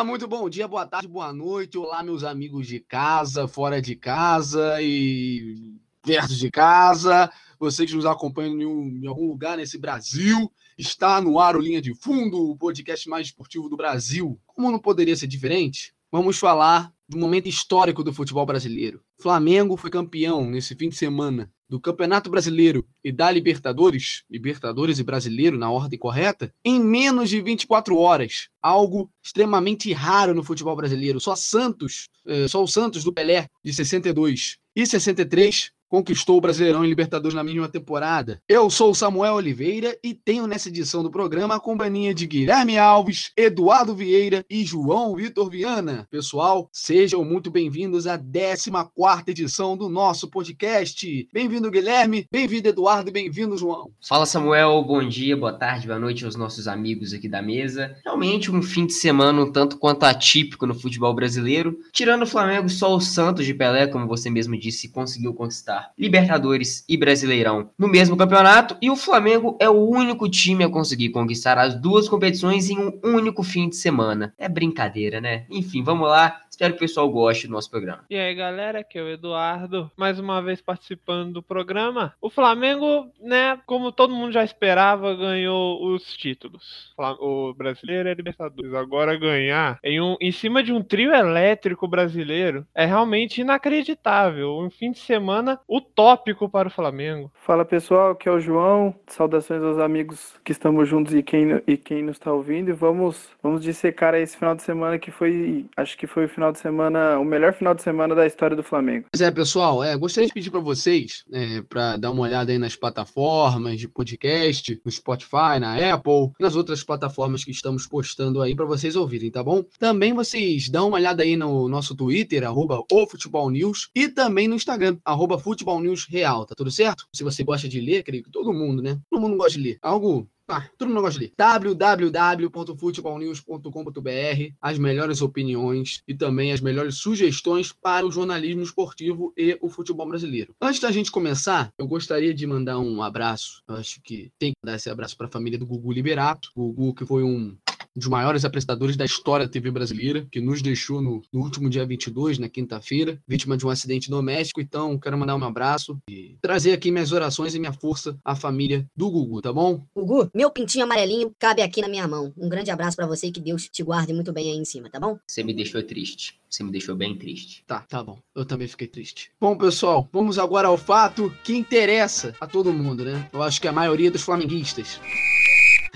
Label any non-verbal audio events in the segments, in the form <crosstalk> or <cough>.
Olá, muito bom dia, boa tarde, boa noite. Olá, meus amigos de casa, fora de casa e perto de casa. Vocês que nos acompanham em, um, em algum lugar nesse Brasil. Está no ar o Linha de Fundo, o podcast mais esportivo do Brasil. Como não poderia ser diferente? Vamos falar do momento histórico do futebol brasileiro. Flamengo foi campeão nesse fim de semana do Campeonato Brasileiro e da Libertadores, Libertadores e Brasileiro na ordem correta, em menos de 24 horas. Algo extremamente raro no futebol brasileiro. Só Santos, eh, só o Santos do Pelé de 62 e 63 conquistou o Brasileirão e Libertadores na mesma temporada. Eu sou o Samuel Oliveira e tenho nessa edição do programa a companhia de Guilherme Alves, Eduardo Vieira e João Vitor Viana. Pessoal, sejam muito bem-vindos à 14 edição do nosso podcast. Bem-vindo, Guilherme, bem-vindo, Eduardo bem-vindo, João. Fala, Samuel, bom dia, boa tarde, boa noite aos nossos amigos aqui da mesa. Realmente um fim de semana um tanto quanto atípico no futebol brasileiro. Tirando o Flamengo, só o Santos de Pelé, como você mesmo disse, conseguiu conquistar Libertadores e Brasileirão no mesmo campeonato, e o Flamengo é o único time a conseguir conquistar as duas competições em um único fim de semana. É brincadeira, né? Enfim, vamos lá. Espero que o pessoal goste do nosso programa. E aí, galera, aqui é o Eduardo, mais uma vez participando do programa. O Flamengo, né, como todo mundo já esperava, ganhou os títulos. O brasileiro é Libertadores. Agora ganhar em, um, em cima de um trio elétrico brasileiro é realmente inacreditável. Um fim de semana utópico para o Flamengo. Fala pessoal, aqui é o João. Saudações aos amigos que estamos juntos e quem, e quem nos está ouvindo. E vamos, vamos dissecar esse final de semana que foi, acho que foi o final final de semana, o melhor final de semana da história do Flamengo. Pois é, pessoal, é, gostaria de pedir para vocês, é, para dar uma olhada aí nas plataformas de podcast, no Spotify, na Apple, nas outras plataformas que estamos postando aí para vocês ouvirem, tá bom? Também vocês dão uma olhada aí no nosso Twitter, arroba o Futebol News, e também no Instagram, arroba Futebol News Real, tá tudo certo? Se você gosta de ler, creio que todo mundo, né? Todo mundo gosta de ler. Algo ah, todo mundo gosta de www.futebolnews.com.br as melhores opiniões e também as melhores sugestões para o jornalismo esportivo e o futebol brasileiro. Antes da gente começar, eu gostaria de mandar um abraço. Eu acho que tem que dar esse abraço para a família do Gugu Liberato. Gugu, que foi um dos maiores apresentadores da história da TV brasileira, que nos deixou no, no último dia 22, na quinta-feira, vítima de um acidente doméstico. Então, quero mandar um abraço e trazer aqui minhas orações e minha força à família do Gugu, tá bom? Gugu, meu pintinho amarelinho cabe aqui na minha mão. Um grande abraço para você e que Deus te guarde muito bem aí em cima, tá bom? Você me deixou triste. Você me deixou bem triste. Tá, tá bom. Eu também fiquei triste. Bom, pessoal, vamos agora ao fato que interessa a todo mundo, né? Eu acho que a maioria dos flamenguistas.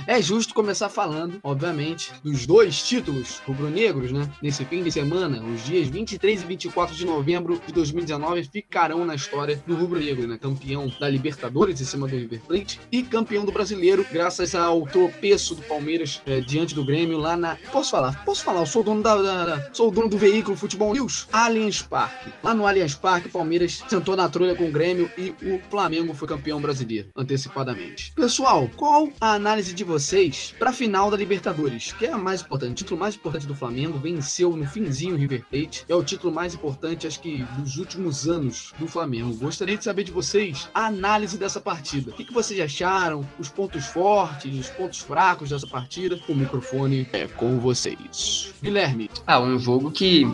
É justo começar falando, obviamente, dos dois títulos rubro-negros, né? Nesse fim de semana, os dias 23 e 24 de novembro de 2019 ficarão na história do rubro-negro, né? Campeão da Libertadores em cima do River Plate e campeão do Brasileiro, graças ao tropeço do Palmeiras é, diante do Grêmio lá na. Posso falar? Posso falar? Eu sou o dono da, da, da, sou o dono do veículo Futebol News, Allianz Parque. Lá no Allianz Parque, Palmeiras sentou na trolha com o Grêmio e o Flamengo foi campeão brasileiro antecipadamente. Pessoal, qual a análise de vocês para a final da Libertadores, que é a mais importante, o título mais importante do Flamengo, venceu no finzinho o River Plate, é o título mais importante, acho que, dos últimos anos do Flamengo. Gostaria de saber de vocês a análise dessa partida. O que, que vocês acharam? Os pontos fortes, os pontos fracos dessa partida? O microfone é com vocês. Guilherme. Ah, um jogo que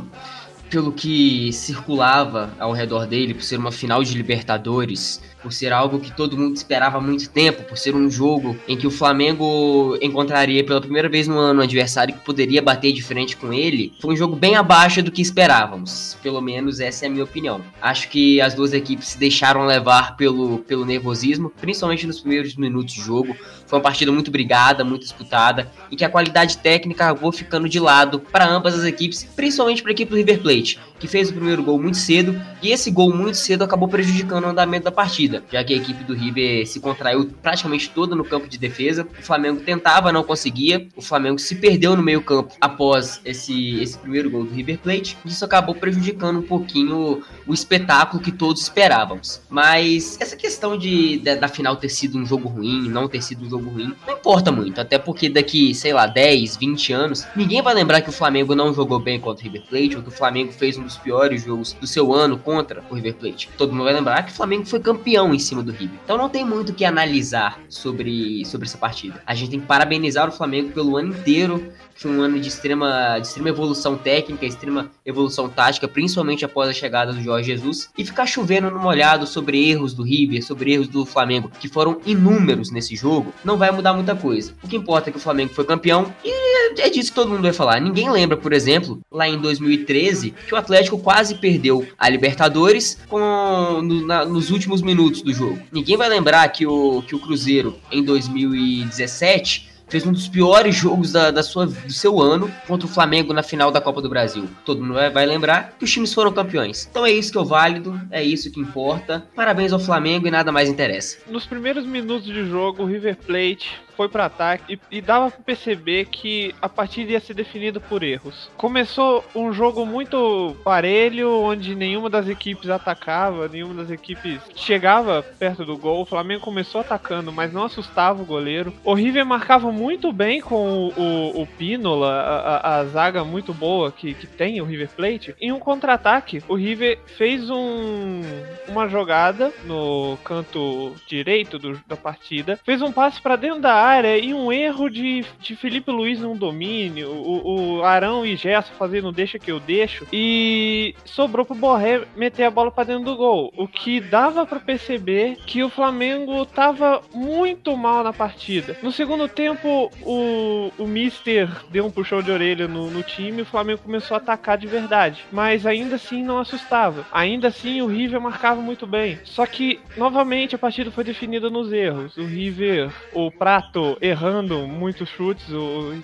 pelo que circulava ao redor dele, por ser uma final de Libertadores, por ser algo que todo mundo esperava há muito tempo, por ser um jogo em que o Flamengo encontraria pela primeira vez no ano um adversário que poderia bater de frente com ele, foi um jogo bem abaixo do que esperávamos. Pelo menos essa é a minha opinião. Acho que as duas equipes se deixaram levar pelo, pelo nervosismo, principalmente nos primeiros minutos de jogo. Foi uma partida muito brigada, muito disputada, e que a qualidade técnica acabou ficando de lado para ambas as equipes, principalmente para a equipe do River Plate, que fez o primeiro gol muito cedo, e esse gol muito cedo acabou prejudicando o andamento da partida já que a equipe do River se contraiu praticamente toda no campo de defesa. O Flamengo tentava, não conseguia. O Flamengo se perdeu no meio-campo após esse, esse primeiro gol do River Plate. Isso acabou prejudicando um pouquinho o espetáculo que todos esperávamos. Mas essa questão de, de da final ter sido um jogo ruim, não ter sido um jogo ruim, não importa muito. Até porque daqui, sei lá, 10, 20 anos, ninguém vai lembrar que o Flamengo não jogou bem contra o River Plate ou que o Flamengo fez um dos piores jogos do seu ano contra o River Plate. Todo mundo vai lembrar que o Flamengo foi campeão em cima do River. Então não tem muito o que analisar sobre, sobre essa partida. A gente tem que parabenizar o Flamengo pelo ano inteiro foi um ano de extrema, de extrema evolução técnica, extrema evolução tática, principalmente após a chegada do Jorge Jesus, e ficar chovendo no molhado sobre erros do River, sobre erros do Flamengo, que foram inúmeros nesse jogo, não vai mudar muita coisa. O que importa é que o Flamengo foi campeão e é disso que todo mundo vai falar. Ninguém lembra, por exemplo, lá em 2013, que o Atlético quase perdeu a Libertadores com, no, na, nos últimos minutos do jogo. Ninguém vai lembrar que o, que o Cruzeiro, em 2017, fez um dos piores jogos da, da sua, do seu ano contra o Flamengo na final da Copa do Brasil. Todo mundo vai, vai lembrar que os times foram campeões. Então é isso que é o válido, é isso que importa. Parabéns ao Flamengo e nada mais interessa. Nos primeiros minutos de jogo, o River Plate foi para ataque e, e dava para perceber que a partida ia ser definida por erros. Começou um jogo muito parelho, onde nenhuma das equipes atacava, nenhuma das equipes chegava perto do gol. O Flamengo começou atacando, mas não assustava o goleiro. O River marcava muito bem com o, o, o Pínola, a, a, zaga muito boa que, que tem o River Plate. Em um contra-ataque, o River fez um, uma jogada no canto direito do, da partida, fez um passe para dentro da área área e um erro de, de Felipe Luiz num domínio, o, o Arão e Gerson fazendo deixa que eu deixo, e sobrou pro Borré meter a bola para dentro do gol. O que dava para perceber que o Flamengo tava muito mal na partida. No segundo tempo, o, o Mister deu um puxão de orelha no, no time e o Flamengo começou a atacar de verdade. Mas ainda assim não assustava. Ainda assim o River marcava muito bem. Só que, novamente, a partida foi definida nos erros. O River, o Prato errando muitos chutes,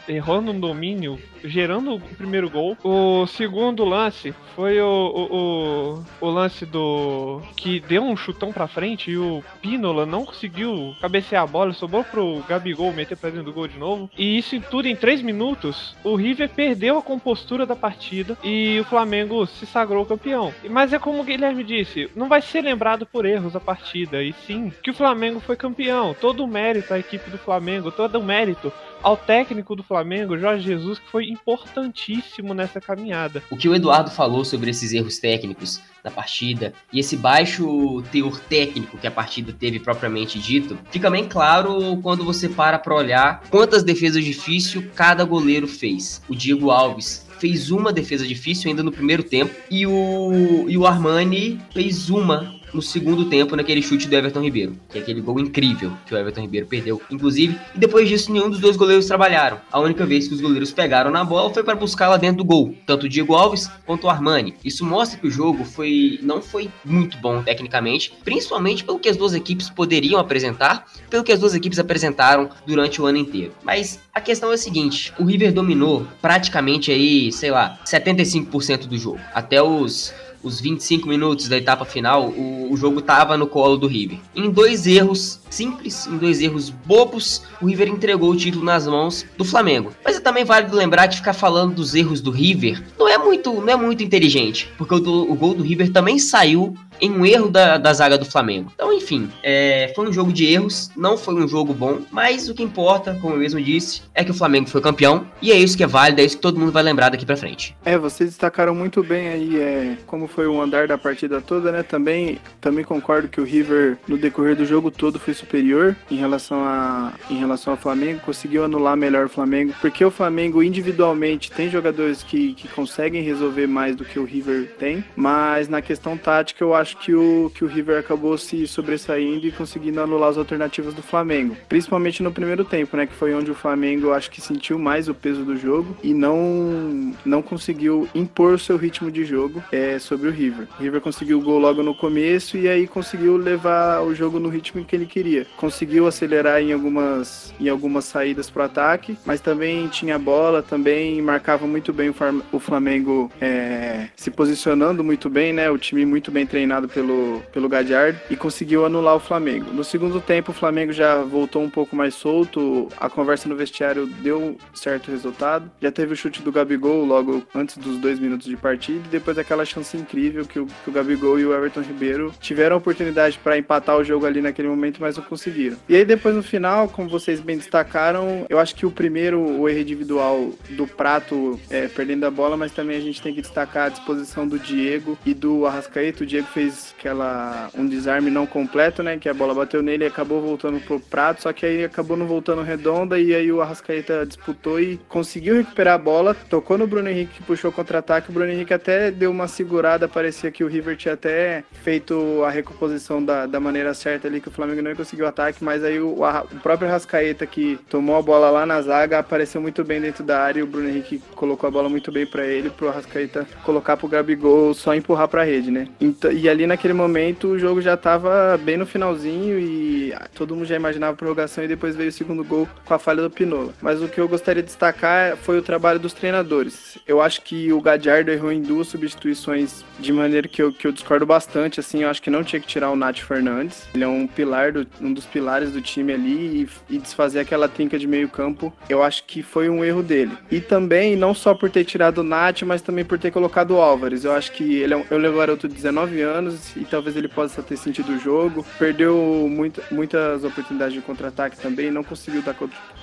errando um domínio, gerando o primeiro gol. O segundo lance foi o, o, o, o lance do. que deu um chutão pra frente e o Pínola não conseguiu cabecear a bola, sobrou pro Gabigol meter pra dentro do gol de novo. E isso tudo em três minutos, o River perdeu a compostura da partida e o Flamengo se sagrou campeão. Mas é como o Guilherme disse, não vai ser lembrado por erros a partida, e sim que o Flamengo foi campeão. Todo o mérito à equipe do Flamengo Flamengo, todo o mérito ao técnico do Flamengo, Jorge Jesus, que foi importantíssimo nessa caminhada. O que o Eduardo falou sobre esses erros técnicos da partida e esse baixo teor técnico que a partida teve propriamente dito, fica bem claro quando você para para olhar quantas defesas difíceis cada goleiro fez. O Diego Alves fez uma defesa difícil ainda no primeiro tempo e o, e o Armani fez uma no segundo tempo naquele chute do Everton Ribeiro, que é aquele gol incrível que o Everton Ribeiro perdeu, inclusive, e depois disso nenhum dos dois goleiros trabalharam. A única vez que os goleiros pegaram na bola foi para buscá-la dentro do gol, tanto o Diego Alves quanto o Armani. Isso mostra que o jogo foi não foi muito bom tecnicamente, principalmente pelo que as duas equipes poderiam apresentar, pelo que as duas equipes apresentaram durante o ano inteiro. Mas a questão é a seguinte, o River dominou praticamente aí, sei lá, 75% do jogo, até os os 25 minutos da etapa final, o, o jogo tava no colo do River. Em dois erros simples, em dois erros bobos, o River entregou o título nas mãos do Flamengo. Mas é também válido lembrar que ficar falando dos erros do River não é muito, não é muito inteligente, porque o, do, o gol do River também saiu em um erro da, da zaga do Flamengo. Então, enfim, é, foi um jogo de erros, não foi um jogo bom, mas o que importa, como eu mesmo disse, é que o Flamengo foi campeão, e é isso que é válido, é isso que todo mundo vai lembrar daqui pra frente. É, vocês destacaram muito bem aí é, como foi o andar da partida toda, né? Também, também concordo que o River, no decorrer do jogo todo, foi superior em relação, a, em relação ao Flamengo, conseguiu anular melhor o Flamengo, porque o Flamengo individualmente tem jogadores que, que conseguem resolver mais do que o River tem, mas na questão tática eu acho acho que o, que o River acabou se sobressaindo e conseguindo anular as alternativas do Flamengo. Principalmente no primeiro tempo, né? Que foi onde o Flamengo acho que sentiu mais o peso do jogo e não, não conseguiu impor o seu ritmo de jogo é, sobre o River. O River conseguiu o gol logo no começo e aí conseguiu levar o jogo no ritmo que ele queria. Conseguiu acelerar em algumas, em algumas saídas para o ataque, mas também tinha bola, também marcava muito bem o Flamengo é, se posicionando muito bem, né? O time muito bem treinado treinado pelo, pelo Gadiardo, e conseguiu anular o Flamengo. No segundo tempo, o Flamengo já voltou um pouco mais solto, a conversa no vestiário deu certo resultado. Já teve o chute do Gabigol logo antes dos dois minutos de partida, e depois aquela chance incrível que o, que o Gabigol e o Everton Ribeiro tiveram a oportunidade para empatar o jogo ali naquele momento, mas não conseguiram. E aí depois no final, como vocês bem destacaram, eu acho que o primeiro, o erro individual do Prato é, perdendo a bola, mas também a gente tem que destacar a disposição do Diego e do Arrascaeta. O Diego fez aquela um desarme não completo, né? Que a bola bateu nele e acabou voltando pro Prato, só que aí acabou não voltando redonda e aí o Arrascaeta disputou e conseguiu recuperar a bola, tocou no Bruno Henrique que puxou contra-ataque. O Bruno Henrique até deu uma segurada, parecia que o River tinha até feito a recomposição da, da maneira certa ali, que o Flamengo não conseguiu o ataque, mas aí o, o próprio Arrascaeta que tomou a bola lá na zaga apareceu muito bem dentro da área e o Bruno Henrique colocou a bola muito bem para ele, pro Arrascaeta colocar pro Gabigol só empurrar pra rede, né? Então, e ali naquele momento o jogo já tava bem no finalzinho e todo mundo já imaginava prorrogação e depois veio o segundo gol com a falha do Pinola. Mas o que eu gostaria de destacar foi o trabalho dos treinadores. Eu acho que o Gadiardo errou em duas substituições de maneira que eu, que eu discordo bastante, assim, eu acho que não tinha que tirar o Nath Fernandes. Ele é um pilar, do, um dos pilares do time ali e, e desfazer aquela trinca de meio campo, eu acho que foi um erro dele. E também, não só por ter tirado o Nath, mas também por ter colocado o Álvares. Eu acho que ele é um, ele é um garoto de 19 anos e talvez ele possa ter sentido o jogo. Perdeu muito, muitas oportunidades de contra-ataque também, não conseguiu dar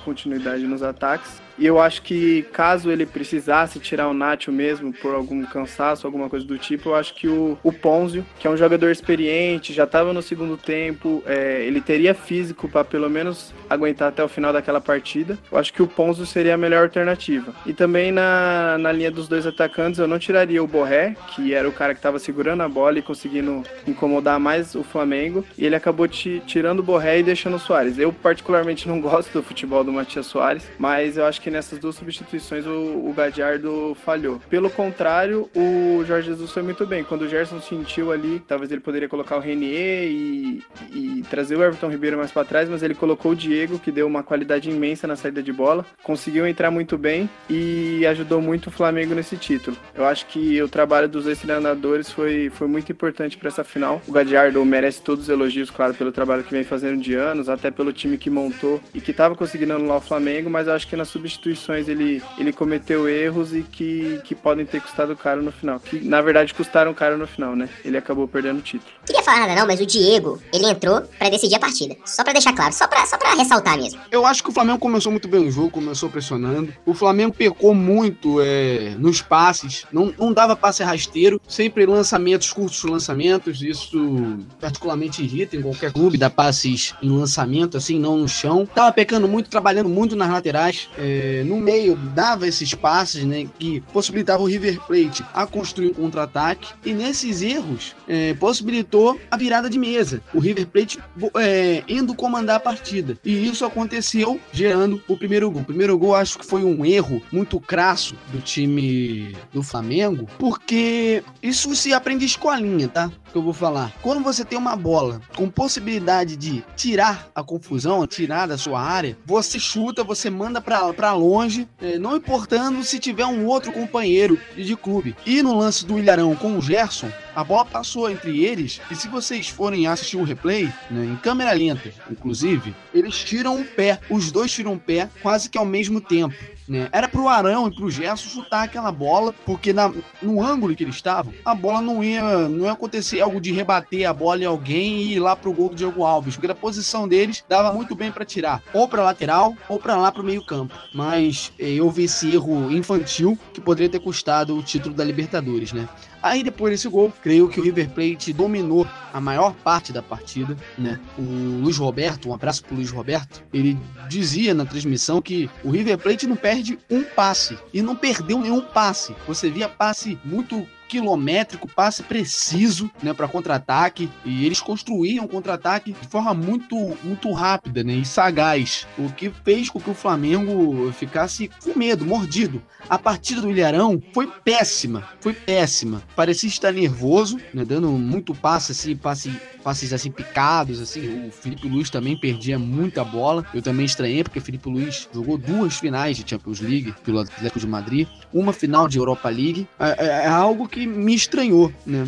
continuidade nos ataques. E eu acho que caso ele precisasse tirar o Nacho mesmo por algum cansaço, alguma coisa do tipo, eu acho que o, o Ponzio, que é um jogador experiente, já estava no segundo tempo, é, ele teria físico para pelo menos aguentar até o final daquela partida. Eu acho que o Ponzio seria a melhor alternativa. E também na, na linha dos dois atacantes, eu não tiraria o Borré, que era o cara que estava segurando a bola e conseguindo incomodar mais o Flamengo, e ele acabou tirando o Borré e deixando o Soares. Eu particularmente não <laughs> gosto do futebol do Matias Soares, mas eu acho que nessas duas substituições o, o Gadiardo falhou. Pelo contrário, o Jorge Jesus foi muito bem. Quando o Gerson sentiu ali, talvez ele poderia colocar o Renier e, e trazer o Everton Ribeiro mais para trás, mas ele colocou o Diego, que deu uma qualidade imensa na saída de bola, conseguiu entrar muito bem e ajudou muito o Flamengo nesse título. Eu acho que o trabalho dos dois treinadores foi, foi muito importante para essa final. O Gadiardo merece todos os elogios, claro, pelo trabalho que vem fazendo de anos, até pelo time que montou e que estava conseguindo anular o Flamengo, mas eu acho que na substituição substituições ele, ele cometeu erros e que, que podem ter custado caro no final. Que na verdade custaram caro no final, né? Ele acabou perdendo o título. Queria falar nada não, mas o Diego, ele entrou para decidir a partida. Só para deixar claro, só para só pra ressaltar mesmo. Eu acho que o Flamengo começou muito bem o jogo, começou pressionando. O Flamengo pecou muito é, nos passes, não, não dava passe rasteiro, sempre lançamentos, curtos lançamentos. Isso particularmente irrita em qualquer clube, dar passes em lançamento, assim, não no chão. Tava pecando muito, trabalhando muito nas laterais. É, no meio dava esses passes, né, que possibilitava o River Plate a construir um contra-ataque e nesses erros é, possibilitou a virada de mesa. O River Plate é, indo comandar a partida e isso aconteceu gerando o primeiro gol. O primeiro gol acho que foi um erro muito crasso do time do Flamengo, porque isso se aprende escolinha, tá? Que eu vou falar. Quando você tem uma bola com possibilidade de tirar a confusão, tirar da sua área, você chuta, você manda para longe, é, não importando se tiver um outro companheiro de clube. E no lance do Ilharão com o Gerson, a bola passou entre eles e se vocês forem assistir o replay, né, em câmera lenta, inclusive, eles tiram um pé, os dois tiram um pé quase que ao mesmo tempo. Né? Era pro Arão e pro Gerson chutar aquela bola, porque na, no ângulo que eles estavam, a bola não ia, não ia acontecer algo de rebater a bola em alguém e ir lá pro gol do Diego Alves, porque a posição deles dava muito bem para tirar, ou para lateral ou para lá pro meio-campo. Mas eh, eu vi esse erro infantil que poderia ter custado o título da Libertadores, né? Aí depois desse gol, creio que o River Plate dominou a maior parte da partida, né? O Luiz Roberto, um abraço pro Luiz Roberto, ele dizia na transmissão que o River Plate não perde um passe e não perdeu nenhum passe. Você via passe muito quilométrico, passe preciso, né, para contra-ataque, e eles construíam contra-ataque de forma muito muito rápida, né, e sagaz, o que fez com que o Flamengo ficasse com medo, mordido. A partida do Ilharão foi péssima, foi péssima. Parecia estar nervoso, né, dando muito passe assim, passe passes assim picados, assim. O Felipe Luiz também perdia muita bola. Eu também estranhei porque o Felipe Luiz jogou duas finais de Champions League pelo Atlético de Madrid, uma final de Europa League. É, é, é algo que me estranhou, né?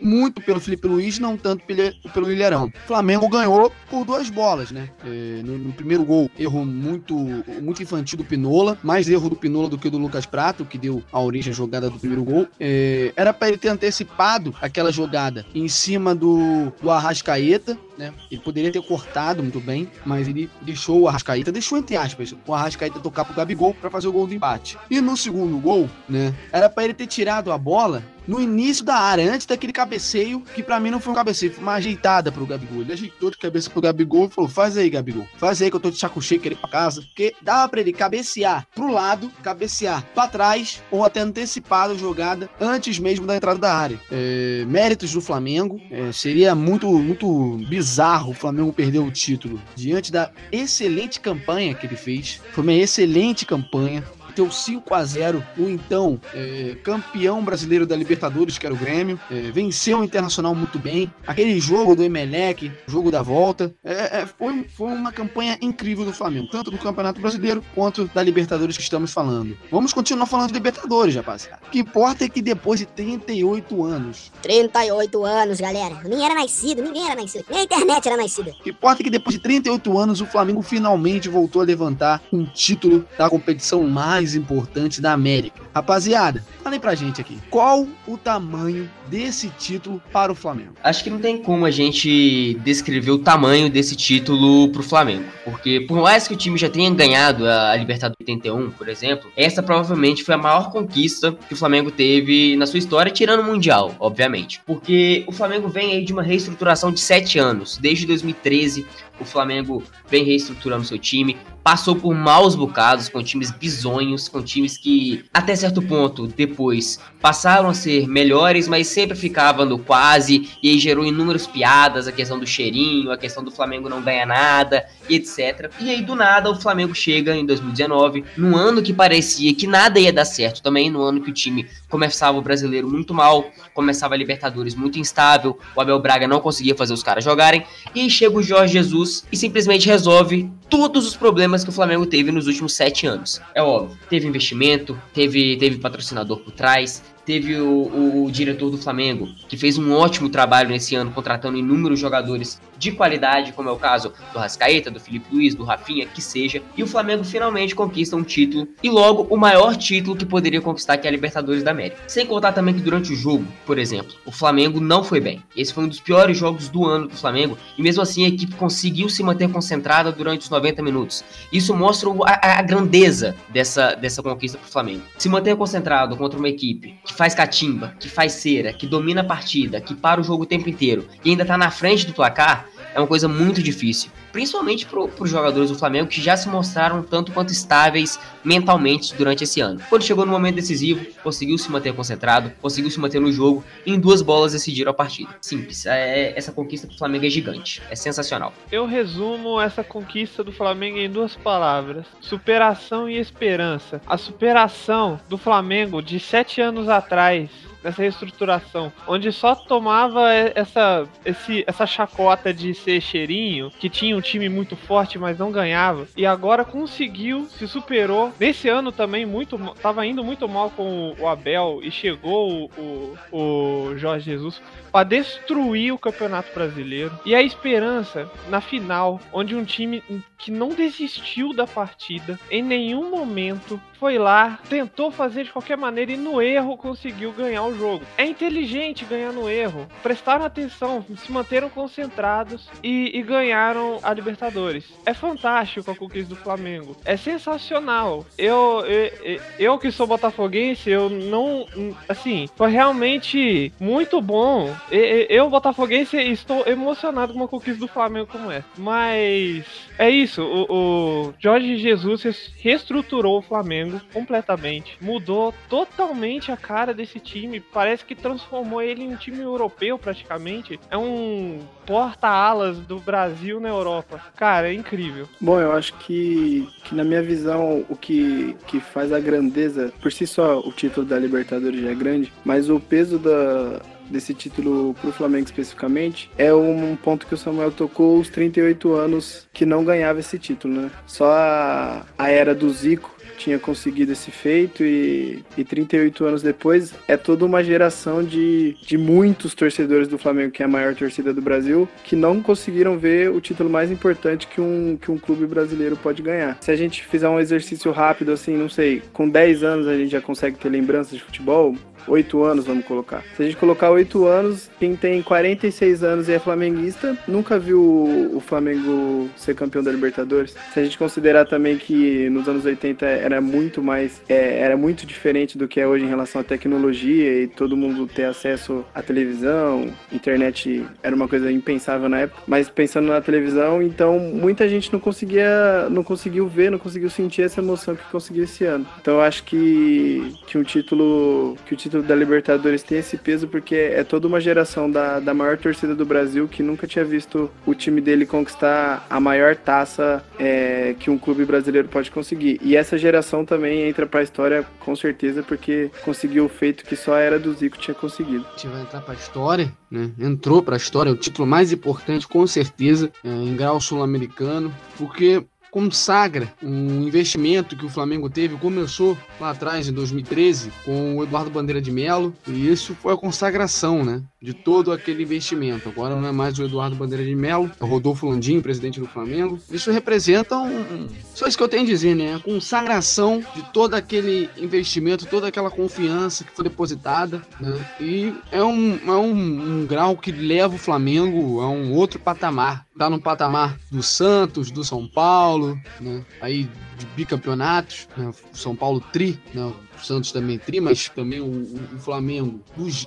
Muito pelo Felipe Luiz, não tanto pelo, pelo Ilharão. O Flamengo ganhou por duas bolas, né? É, no, no, primeiro gol, erro muito, muito infantil do Pinola, mais erro do Pinola do que do Lucas Prato, que deu a origem à jogada do primeiro gol. É, era para ele ter antecipado aquela jogada em cima do, do Arrascaeta, né? Ele poderia ter cortado muito bem, mas ele deixou o Arrascaeta, deixou entre aspas, o Arrascaeta tocar pro Gabigol para fazer o gol do empate. E no segundo gol, né? Era para ele ter tirado a bola no início da área, antes daquele cabeceio, que para mim não foi um cabeceio, foi uma ajeitada pro Gabigol. Ele ajeitou de cabeça pro Gabigol e falou: faz aí, Gabigol, faz aí que eu tô de saco cheio, querer pra casa. Porque dava pra ele cabecear pro lado, cabecear pra trás, ou até antecipar a jogada antes mesmo da entrada da área. É, méritos do Flamengo, é, seria muito, muito bizarro o Flamengo perder o título diante da excelente campanha que ele fez. Foi uma excelente campanha meteu 5 a 0 o então é, campeão brasileiro da Libertadores, que era o Grêmio. É, venceu o Internacional muito bem. Aquele jogo do Emelec, jogo da volta, é, é, foi, foi uma campanha incrível do Flamengo, tanto do Campeonato Brasileiro quanto da Libertadores que estamos falando. Vamos continuar falando de Libertadores, rapaziada. O que importa é que depois de 38 anos. 38 anos, galera. Nem era nascido, ninguém era nascido. Nem a internet era nascida. O que importa é que depois de 38 anos o Flamengo finalmente voltou a levantar um título da competição mais mais importantes da América. Rapaziada, falem pra gente aqui, qual o tamanho desse título para o Flamengo? Acho que não tem como a gente descrever o tamanho desse título pro Flamengo, porque por mais que o time já tenha ganhado a Libertadores 81, por exemplo, essa provavelmente foi a maior conquista que o Flamengo teve na sua história, tirando o Mundial, obviamente. Porque o Flamengo vem aí de uma reestruturação de sete anos, desde 2013 o Flamengo vem reestruturando seu time, passou por maus bocados com times bizonhos, com times que até certo ponto depois passaram a ser melhores, mas sempre ficavam no quase, e aí gerou inúmeras piadas, a questão do cheirinho, a questão do Flamengo não ganha nada, e etc. E aí do nada o Flamengo chega em 2019, num ano que parecia que nada ia dar certo, também no ano que o time começava o brasileiro muito mal, começava a Libertadores muito instável, o Abel Braga não conseguia fazer os caras jogarem, e chega o Jorge Jesus e simplesmente resolve todos os problemas que o Flamengo teve nos últimos sete anos. É óbvio, teve investimento, teve, teve patrocinador por trás, teve o, o, diretor do Flamengo, que fez um ótimo trabalho nesse ano, contratando inúmeros jogadores de qualidade, como é o caso do Rascaeta, do Felipe Luiz, do Rafinha, que seja. E o Flamengo finalmente conquista um título, e logo o maior título que poderia conquistar, que é a Libertadores da América. Sem contar também que durante o jogo, por exemplo, o Flamengo não foi bem. Esse foi um dos piores jogos do ano do Flamengo, e mesmo assim a equipe conseguiu se manter concentrada durante os 90 minutos. Isso mostra a, a grandeza dessa, dessa conquista para o Flamengo. Se manter concentrado contra uma equipe que faz catimba, que faz cera, que domina a partida, que para o jogo o tempo inteiro e ainda tá na frente do placar, é uma coisa muito difícil. Principalmente para os jogadores do Flamengo que já se mostraram tanto quanto estáveis mentalmente durante esse ano. Quando chegou no momento decisivo, conseguiu se manter concentrado, conseguiu se manter no jogo e em duas bolas decidiram a partida. Simples. É, essa conquista do Flamengo é gigante. É sensacional. Eu resumo essa conquista do Flamengo em duas palavras: superação e esperança. A superação do Flamengo de sete anos atrás nessa reestruturação, onde só tomava essa, esse, essa chacota de ser cheirinho, que tinha um time muito forte, mas não ganhava, e agora conseguiu, se superou. Nesse ano também muito, tava indo muito mal com o Abel e chegou o, o, o Jorge Jesus para destruir o Campeonato Brasileiro. E a esperança na final, onde um time que não desistiu da partida em nenhum momento foi lá, tentou fazer de qualquer maneira e no erro conseguiu ganhar o jogo. É inteligente ganhar no erro. Prestaram atenção, se manteram concentrados e, e ganharam a Libertadores. É fantástico a conquista do Flamengo. É sensacional. Eu, eu, eu que sou botafoguense, eu não. Assim, foi realmente muito bom. Eu, botafoguense, estou emocionado com uma conquista do Flamengo como essa. Mas é isso. O, o Jorge Jesus reestruturou o Flamengo Flamengo completamente. Mudou totalmente a cara desse time. Parece que transformou ele em um time europeu praticamente. É um porta-alas do Brasil na Europa. Cara, é incrível. Bom, eu acho que, que na minha visão, o que, que faz a grandeza, por si só, o título da Libertadores já é grande, mas o peso da, desse título para o Flamengo especificamente é um ponto que o Samuel tocou os 38 anos que não ganhava esse título, né? Só a, a era do Zico tinha conseguido esse feito e, e 38 anos depois é toda uma geração de, de muitos torcedores do Flamengo, que é a maior torcida do Brasil, que não conseguiram ver o título mais importante que um, que um clube brasileiro pode ganhar. Se a gente fizer um exercício rápido, assim, não sei, com 10 anos a gente já consegue ter lembranças de futebol, oito anos, vamos colocar. Se a gente colocar oito anos, quem tem 46 anos e é flamenguista, nunca viu o Flamengo ser campeão da Libertadores. Se a gente considerar também que nos anos 80 era muito mais, é, era muito diferente do que é hoje em relação à tecnologia e todo mundo ter acesso à televisão, internet era uma coisa impensável na época, mas pensando na televisão, então muita gente não conseguia, não conseguiu ver, não conseguiu sentir essa emoção que conseguiu esse ano. Então eu acho que, que um título, que o título título da Libertadores tem esse peso porque é toda uma geração da, da maior torcida do Brasil que nunca tinha visto o time dele conquistar a maior taça é, que um clube brasileiro pode conseguir. E essa geração também entra para a história com certeza porque conseguiu o feito que só era do Zico tinha conseguido. A gente vai entrar para a história, né? Entrou para a história, o título mais importante com certeza é, em grau sul-americano, porque consagra um investimento que o Flamengo teve, começou lá atrás, em 2013, com o Eduardo Bandeira de Melo, e isso foi a consagração, né, de todo aquele investimento. Agora não é mais o Eduardo Bandeira de Melo, é o Rodolfo Landim, presidente do Flamengo. Isso representa um, só isso que eu tenho a dizer, né, a consagração de todo aquele investimento, toda aquela confiança que foi depositada, né, e é um, é um, um grau que leva o Flamengo a um outro patamar. Tá no patamar do Santos, do São Paulo, né? Aí de bicampeonatos, né? São Paulo tri, né? O Santos também tri, mas também o, o Flamengo,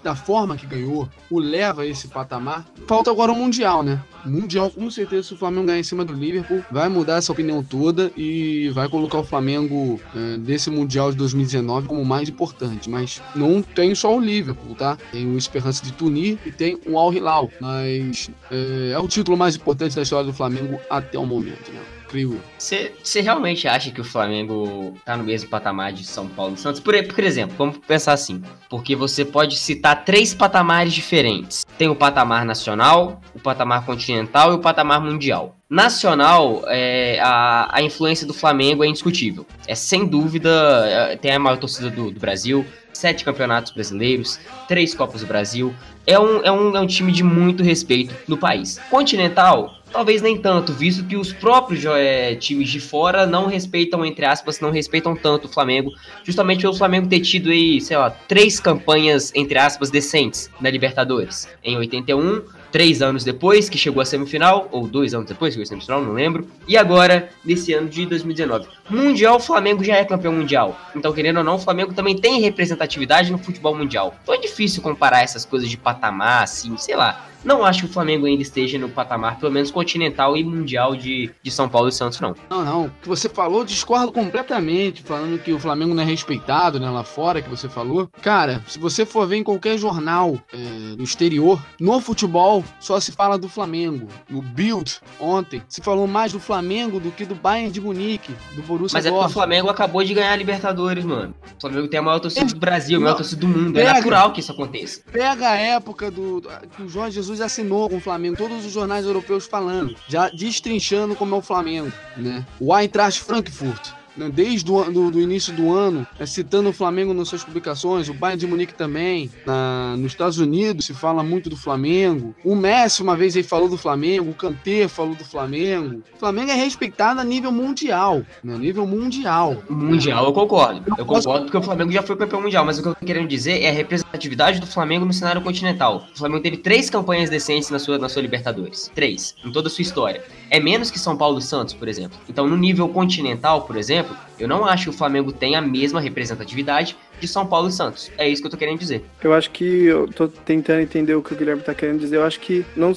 da forma que ganhou, o leva a esse patamar. Falta agora o Mundial, né? Mundial, com certeza, se o Flamengo ganhar em cima do Liverpool, vai mudar essa opinião toda e vai colocar o Flamengo é, desse Mundial de 2019 como mais importante. Mas não tem só o Liverpool, tá? Tem o Esperança de Tunir e tem o Al Hilal. Mas é, é o título mais importante da história do Flamengo até o momento, né? Incrível. Você realmente acha que o Flamengo tá no mesmo patamar de São Paulo e Santos? Por, por exemplo, vamos pensar assim. Porque você pode citar três patamares diferentes. Tem o patamar nacional, o patamar continental e o patamar mundial. Nacional, é, a, a influência do Flamengo é indiscutível. É sem dúvida, é, tem a maior torcida do, do Brasil, sete campeonatos brasileiros, três Copas do Brasil. É um, é, um, é um time de muito respeito no país. Continental, Talvez nem tanto, visto que os próprios é, times de fora não respeitam, entre aspas, não respeitam tanto o Flamengo, justamente pelo Flamengo ter tido aí, sei lá, três campanhas, entre aspas, decentes na Libertadores. Em 81, três anos depois, que chegou à semifinal, ou dois anos depois, que chegou à semifinal, não lembro, e agora, nesse ano de 2019. Mundial, o Flamengo já é campeão mundial. Então, querendo ou não, o Flamengo também tem representatividade no futebol mundial. Então é difícil comparar essas coisas de patamar, assim, sei lá. Não acho que o Flamengo ainda esteja no patamar, pelo menos continental e mundial de, de São Paulo e Santos, não. Não, não. O que você falou, discordo completamente, falando que o Flamengo não é respeitado, né, lá fora, que você falou. Cara, se você for ver em qualquer jornal é, do exterior, no futebol, só se fala do Flamengo. No Bild, ontem, se falou mais do Flamengo do que do Bayern de Munique, do Borussia Mas é porque o Flamengo acabou de ganhar a Libertadores, mano. O Flamengo tem a maior torcida do Brasil, a maior torcida do mundo. É pega, é natural que isso aconteça. Pega a época do que o Jorge Jesus Jesus assinou com o Flamengo, todos os jornais europeus falando, já destrinchando como é o Flamengo, né? O Eintracht Frankfurt né, desde o do, do, início do ano, é, citando o Flamengo nas suas publicações, o Bayern de Munique também. Na, nos Estados Unidos se fala muito do Flamengo. O Messi uma vez aí falou do Flamengo, o Kanté falou do Flamengo. O Flamengo é respeitado a nível mundial, né? nível mundial. Mundial, eu concordo. Eu concordo porque o Flamengo já foi campeão mundial, mas o que eu tô querendo dizer é a representatividade do Flamengo no cenário continental. O Flamengo teve três campanhas decentes na sua, na sua Libertadores. Três, em toda a sua história. É menos que São Paulo e Santos, por exemplo. Então, no nível continental, por exemplo, exemplo, eu não acho que o Flamengo tem a mesma representatividade de São Paulo e Santos. É isso que eu tô querendo dizer. Eu acho que eu tô tentando entender o que o Guilherme tá querendo dizer. Eu acho que não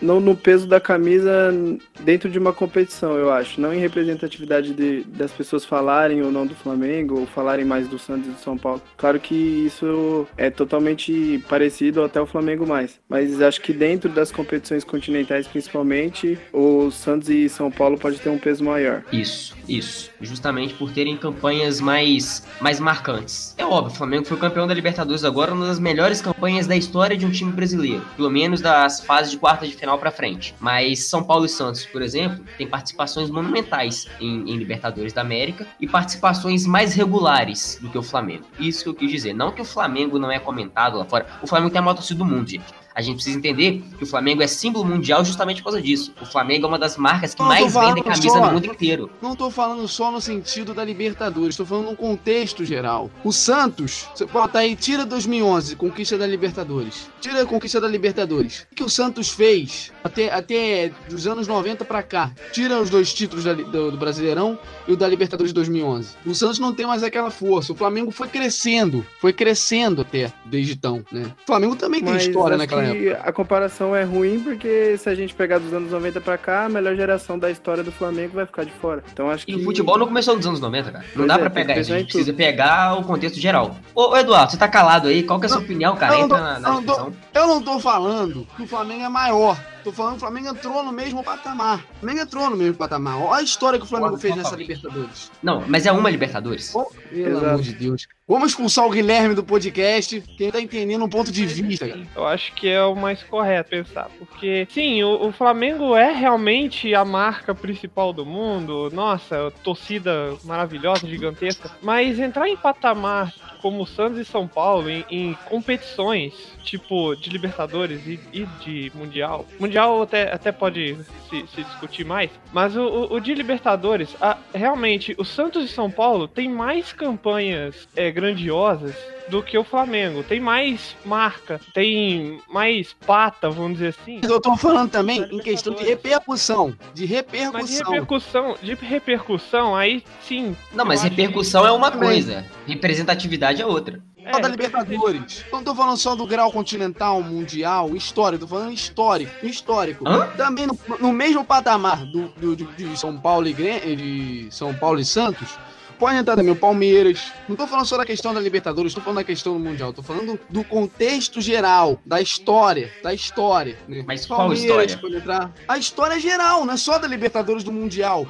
no peso da camisa dentro de uma competição, eu acho. Não em representatividade de, das pessoas falarem ou não do Flamengo, ou falarem mais do Santos e do São Paulo. Claro que isso é totalmente parecido até o Flamengo mais. Mas acho que dentro das competições continentais, principalmente, o Santos e São Paulo pode ter um peso maior. Isso, isso. Justamente por terem campanhas mais, mais marcantes. É óbvio, o Flamengo foi campeão da Libertadores agora, uma das melhores campanhas da história de um time brasileiro. Pelo menos das fases de quarta de final final pra frente. Mas São Paulo e Santos, por exemplo, tem participações monumentais em, em Libertadores da América e participações mais regulares do que o Flamengo. Isso que eu quis dizer. Não que o Flamengo não é comentado lá fora. O Flamengo tem a maior torcida do mundo, gente. A gente precisa entender que o Flamengo é símbolo mundial justamente por causa disso. O Flamengo é uma das marcas que Não, mais vendem camisa só. no mundo inteiro. Não tô falando só no sentido da Libertadores, tô falando num contexto geral. O Santos, você bota aí, tira 2011, conquista da Libertadores. Tira a conquista da Libertadores. O que o Santos fez até, até dos anos 90 pra cá? Tira os dois títulos da do, do Brasileirão e o da Libertadores de 2011. O Santos não tem mais aquela força. O Flamengo foi crescendo, foi crescendo até desde então, né? O Flamengo também tem Mas história acho naquela época. a comparação é ruim porque se a gente pegar dos anos 90 pra cá, a melhor geração da história do Flamengo vai ficar de fora. Então acho E que o futebol não começou nos anos 90, cara. Não Pois dá é, pra tem pegar isso. A gente precisa pegar o contexto geral. Ô, Eduardo, você tá calado aí? Qual que é a sua opinião, cara? eu não Entra tô- na, na eu não tô-. Eu não tô falando que o Flamengo é maior. Tô falando que o Flamengo entrou no mesmo patamar. O Flamengo entrou no mesmo patamar. Olha a história que o Flamengo fez nessa. Libertadores. Não, mas é uma Libertadores. Pelo Exato. amor de Deus. Vamos expulsar o Guilherme do podcast. Quem tá entendendo um ponto de vista, cara. Eu acho que é o mais correto pensar, porque sim, o, o Flamengo é realmente a marca principal do mundo, nossa, torcida maravilhosa, gigantesca, mas entrar em patamar como Santos e São Paulo em, em competições tipo de Libertadores e, e de Mundial, Mundial até, até pode se, se discutir mais, mas o, o- o de Libertadores, a- realmente o Santos e São Paulo tem mais campanhas é, grandiosas do que o Flamengo. Tem mais marca, tem mais pata, vamos dizer assim. Mas eu tô falando também em questão de repercussão. De Mas de repercussão. repercussão, de repercussão, aí sim. Não, mas repercussão é uma Também. coisa, representatividade é outra. é, da Libertadores. Não tô falando só do grau continental, mundial, histórico. Tô falando histórico. Histórico. Hã? Também no, no mesmo patamar do, do- de, de São Paulo e de São Paulo e Santos. Pode entrar também o Palmeiras. Não tô falando só da questão da Libertadores, tô falando da questão do Mundial. Tô falando do contexto geral, da história, da história. né? Mas qual história? pode entrar. A história geral, não é só da Libertadores do Mundial.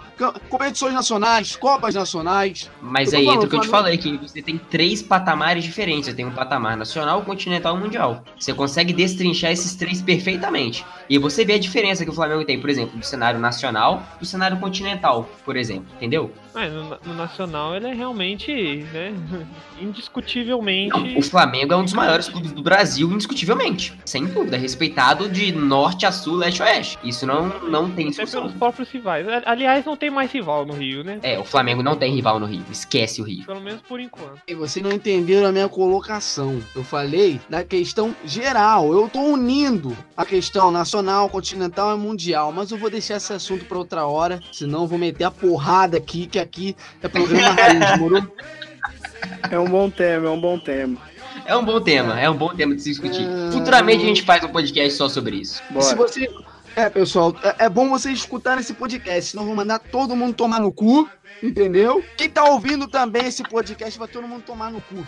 Competições nacionais, Copas nacionais. Mas aí entra o que eu te falei, que você tem três patamares diferentes. Você tem um patamar nacional, continental e mundial. Você consegue destrinchar esses três perfeitamente. E você vê a diferença que o Flamengo tem, por exemplo, do cenário nacional do cenário continental, por exemplo. Entendeu? É, no, no Nacional ele é realmente, né, <laughs> indiscutivelmente. Não, o Flamengo é um dos maiores clubes do Brasil, indiscutivelmente. Sem dúvida. Respeitado de norte a sul, leste a oeste. Isso não, não tem Até discussão. pelos próprios rivais. Aliás, não tem mais rival no Rio, né? É, o Flamengo não tem rival no Rio. Esquece o Rio. Pelo menos por enquanto. E vocês não entenderam a minha colocação. Eu falei da questão geral. Eu tô unindo a questão nacional, continental e mundial. Mas eu vou deixar esse assunto pra outra hora. Senão eu vou meter a porrada aqui, que aqui é programa raiz, moro? é um bom tema, é um bom tema. É um bom tema, é um bom tema de se discutir. É. Futuramente a gente faz um podcast só sobre isso. E Se Bora. você. É, pessoal, é, é bom vocês escutarem esse podcast, senão eu vou mandar todo mundo tomar no cu, entendeu? Quem tá ouvindo também esse podcast vai todo mundo tomar no cu.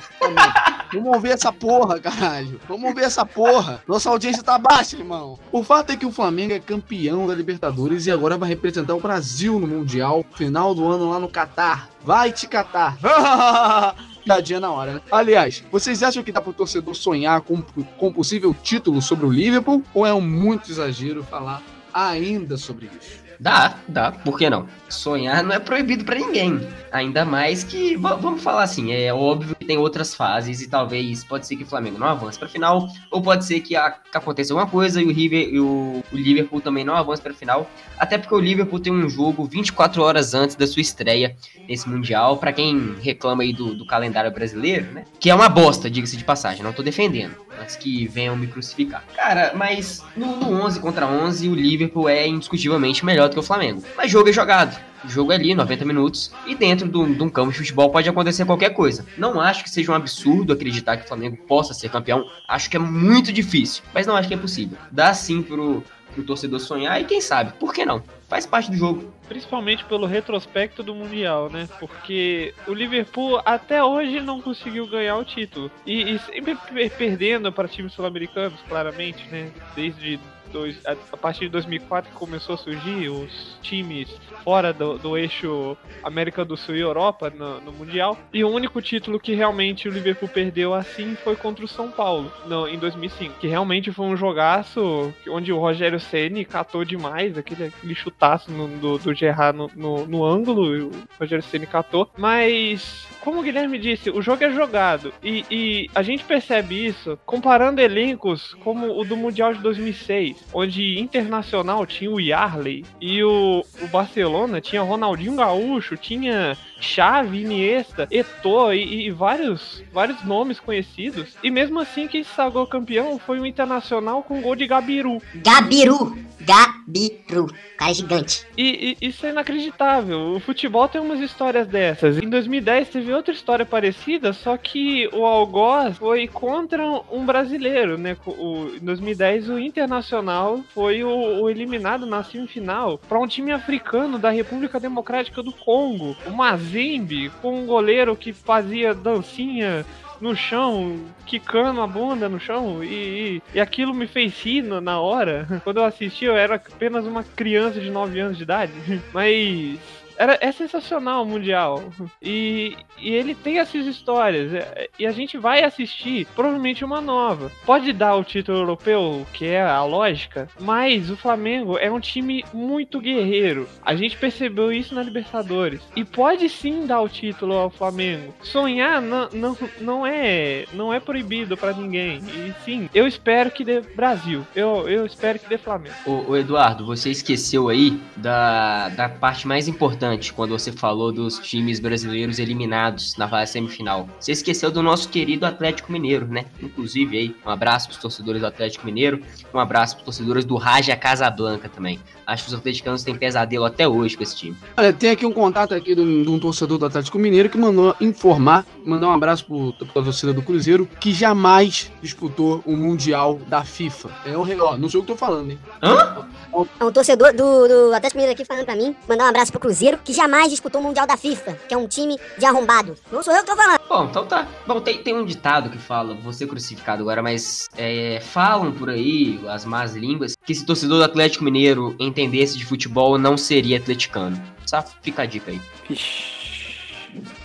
Vamos ouvir essa porra, caralho. Vamos ouvir essa porra. Nossa audiência tá baixa, irmão. O fato é que o Flamengo é campeão da Libertadores e agora vai representar o Brasil no Mundial, final do ano lá no Catar. Vai te catar. <laughs> Piadinha na hora, né? Aliás, vocês acham que dá pro torcedor sonhar com, com possível título sobre o Liverpool? Ou é um muito exagero falar ainda sobre isso? Dá, dá, por que não? Sonhar não é proibido pra ninguém. Ainda mais que, va- vamos falar assim, é óbvio que tem outras fases e talvez pode ser que o Flamengo não avance pra final, ou pode ser que, a- que aconteça alguma coisa e o, River, e o, o Liverpool também não avance pra final. Até porque o Liverpool tem um jogo 24 horas antes da sua estreia nesse Mundial, pra quem reclama aí do, do calendário brasileiro, né? Que é uma bosta, diga-se de passagem, não tô defendendo. Antes que venham me crucificar. Cara, mas no, no 11 contra 11, o Liverpool é indiscutivelmente melhor do que o Flamengo. Mas jogo é jogado. Jogo é ali, 90 minutos, e dentro de um campo de futebol pode acontecer qualquer coisa. Não acho que seja um absurdo acreditar que o Flamengo possa ser campeão. Acho que é muito difícil, mas não acho que é possível. Dá sim pro, pro torcedor sonhar e quem sabe, por que não? Faz parte do jogo. Principalmente pelo retrospecto do Mundial, né? Porque o Liverpool até hoje não conseguiu ganhar o título. E, e sempre per- perdendo para times sul-americanos, claramente, né? Desde dois, a, a partir de 2004 que começou a surgir os times fora do, do eixo América do Sul e Europa no, no, Mundial. E o único título que realmente o Liverpool perdeu assim foi contra o São Paulo, no, em 2005. Que realmente foi um jogaço onde o Rogério Ceni catou demais, aquele, aquele chutaço no, do, do Gerrard no, no, no ângulo, o Rogério Ceni catou. Mas, como o Guilherme disse, o jogo é jogado. E, e a gente percebe isso comparando elencos como o do Mundial de 2006, onde internacional tinha o Yarley e o, o Barcelona tinha Ronaldinho Gaúcho, tinha Xavi, Iniesta, Eto'o e, e, vários, vários nomes conhecidos. E mesmo assim quem se sagrou campeão foi o Internacional com gol de Gabiru. Gabiru! Gabiru. Cara gigante. E, e, isso é inacreditável. O futebol tem umas histórias dessas. Em 2010 teve outra história parecida, só que o Algoz foi contra um brasileiro, né? O, em 2010 o Internacional foi o, o eliminado na semifinal para um time africano da República Democrática do Congo. O Mazembe, com um goleiro que fazia dancinha no chão, quicando a bunda no chão, e, e, e aquilo me fez rir na hora. <laughs> Quando eu assisti, eu era apenas uma criança de 9 anos de idade, <laughs> mas era, é sensacional o Mundial. E, e ele tem essas histórias. É, e a gente vai assistir provavelmente uma nova. Pode dar o título europeu, que é a lógica, mas o Flamengo é um time muito guerreiro. A gente percebeu isso na Libertadores. E pode sim dar o título ao Flamengo. Sonhar não, não, não é não é proibido para ninguém. E sim, eu espero que dê Brasil. Eu, eu espero que dê Flamengo. O, o Eduardo, você esqueceu aí da, da parte mais importante importante quando você falou dos times brasileiros eliminados na fase semifinal. Você esqueceu do nosso querido Atlético Mineiro, né? Inclusive aí, um abraço para os torcedores do Atlético Mineiro, um abraço para os torcedores do Raja Casablanca também. Acho que os atleticanos têm pesadelo até hoje com esse time. Olha, tem aqui um contato aqui de um, de um torcedor do Atlético Mineiro que mandou informar, mandar um abraço para a torcida do Cruzeiro, que jamais disputou o Mundial da FIFA. É o ó, não sei o que eu tô falando, hein? Hã? É um torcedor do, do Atlético Mineiro aqui falando para mim, mandar um abraço pro Cruzeiro, que jamais disputou o Mundial da FIFA, que é um time de arrombado. Não sou eu que tô falando. Bom, então tá. Bom, tem, tem um ditado que fala, vou ser crucificado agora, mas é, falam por aí, as más línguas, que se torcedor do Atlético Mineiro entendesse de futebol, não seria atleticano. Só fica a dica aí. Ixi.